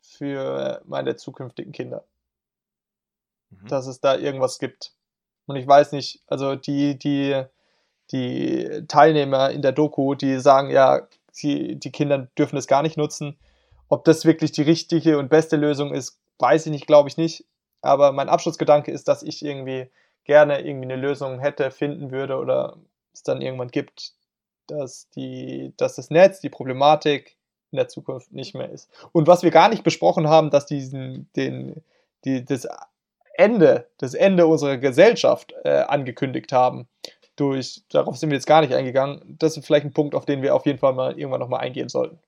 für meine zukünftigen Kinder. Mhm. Dass es da irgendwas gibt. Und ich weiß nicht, also die, die, die Teilnehmer in der Doku, die sagen ja, sie, die Kinder dürfen es gar nicht nutzen. Ob das wirklich die richtige und beste Lösung ist, weiß ich nicht, glaube ich nicht. Aber mein Abschlussgedanke ist, dass ich irgendwie gerne irgendwie eine Lösung hätte, finden würde oder es dann irgendwann gibt, dass, die, dass das Netz, die Problematik in der Zukunft nicht mehr ist. Und was wir gar nicht besprochen haben, dass diesen, den, die, das Ende, das Ende unserer Gesellschaft äh, angekündigt haben. Durch, darauf sind wir jetzt gar nicht eingegangen. Das ist vielleicht ein Punkt, auf den wir auf jeden Fall mal irgendwann nochmal eingehen sollten.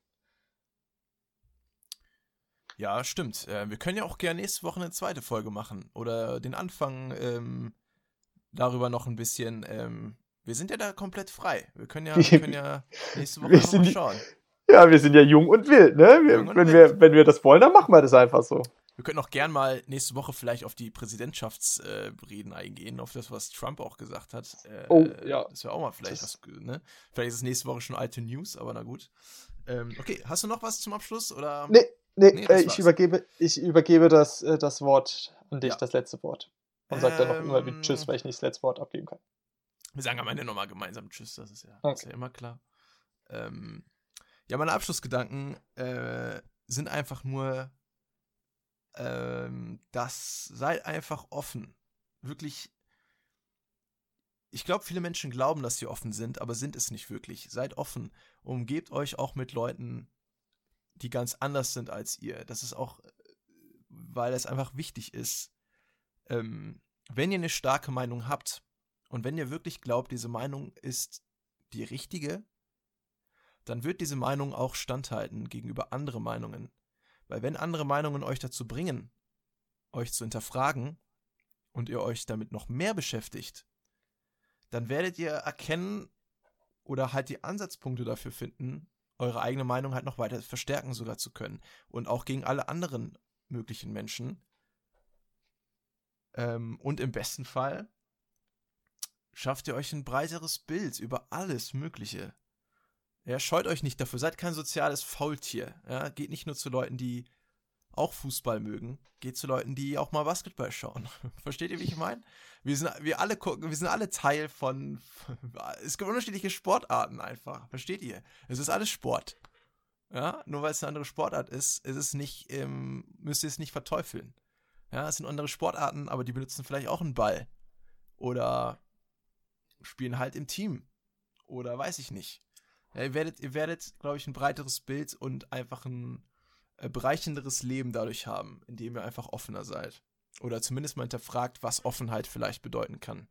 Ja, stimmt. Äh, wir können ja auch gerne nächste Woche eine zweite Folge machen. Oder den Anfang ähm, darüber noch ein bisschen. Ähm, wir sind ja da komplett frei. Wir können ja, wir können ja nächste Woche mal schauen. Ja, wir sind ja jung und wild, ne? Wir, und wenn, wild. Wir, wenn wir das wollen, dann machen wir das einfach so. Wir können auch gern mal nächste Woche vielleicht auf die Präsidentschaftsreden äh, eingehen, auf das, was Trump auch gesagt hat. Äh, oh, ja. Das wäre auch mal vielleicht das was, ne? Vielleicht ist es nächste Woche schon alte News, aber na gut. Ähm, okay, hast du noch was zum Abschluss? Oder? Nee, nee, nee äh, ich, übergebe, ich übergebe das, äh, das Wort an dich, ja. das letzte Wort. Und ähm, sag dann noch immer wieder Tschüss, weil ich nicht das letzte Wort abgeben kann. Wir sagen am Ende nochmal gemeinsam Tschüss, das ist ja, okay. ist ja immer klar. Ähm, ja, meine Abschlussgedanken äh, sind einfach nur ähm, das seid einfach offen. Wirklich. Ich glaube, viele Menschen glauben, dass sie offen sind, aber sind es nicht wirklich. Seid offen. Umgebt euch auch mit Leuten, die ganz anders sind als ihr. Das ist auch, weil es einfach wichtig ist. Ähm, wenn ihr eine starke Meinung habt und wenn ihr wirklich glaubt, diese Meinung ist die richtige, dann wird diese Meinung auch standhalten gegenüber anderen Meinungen. Weil wenn andere Meinungen euch dazu bringen, euch zu hinterfragen und ihr euch damit noch mehr beschäftigt, dann werdet ihr erkennen oder halt die Ansatzpunkte dafür finden, eure eigene Meinung halt noch weiter verstärken sogar zu können. Und auch gegen alle anderen möglichen Menschen. Ähm, und im besten Fall schafft ihr euch ein breiteres Bild über alles Mögliche. Ja, scheut euch nicht dafür, seid kein soziales Faultier. Ja, geht nicht nur zu Leuten, die auch Fußball mögen, geht zu Leuten, die auch mal Basketball schauen. Versteht ihr, wie ich meine? Wir sind, wir alle gucken, wir sind alle Teil von. Es gibt unterschiedliche Sportarten einfach. Versteht ihr? Es ist alles Sport. Ja, nur weil es eine andere Sportart ist, ist es nicht, ähm, müsst ihr es nicht verteufeln. Ja, es sind andere Sportarten, aber die benutzen vielleicht auch einen Ball. Oder spielen halt im Team. Oder weiß ich nicht. Ja, ihr werdet, ihr werdet, glaube ich, ein breiteres Bild und einfach ein äh, bereichenderes Leben dadurch haben, indem ihr einfach offener seid. Oder zumindest mal hinterfragt, was Offenheit vielleicht bedeuten kann.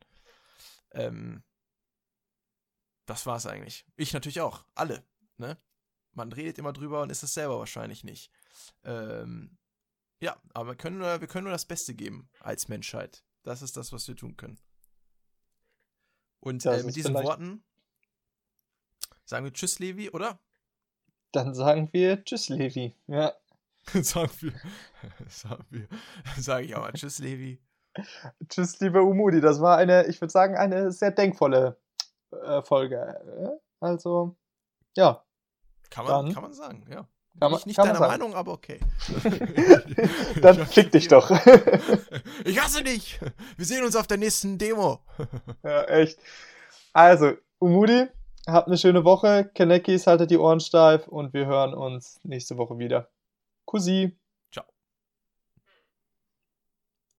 Ähm, das war's eigentlich. Ich natürlich auch. Alle. Ne? Man redet immer drüber und ist es selber wahrscheinlich nicht. Ähm, ja, aber wir können, wir können nur das Beste geben als Menschheit. Das ist das, was wir tun können. Und äh, mit diesen Worten Sagen wir Tschüss, Levi, oder? Dann sagen wir Tschüss, Levi. Ja. sagen wir, sagen wir, sage ich auch mal Tschüss, Levi. Tschüss, liebe Umudi. Das war eine, ich würde sagen, eine sehr denkvolle äh, Folge. Also, ja. Kann man, Dann, kann man sagen, ja. Kann man, nicht deiner Meinung, aber okay. Dann fick dich doch. ich hasse dich. Wir sehen uns auf der nächsten Demo. ja, echt. Also, Umudi, Habt eine schöne Woche. Kanekis, haltet die Ohren steif und wir hören uns nächste Woche wieder. Kussi.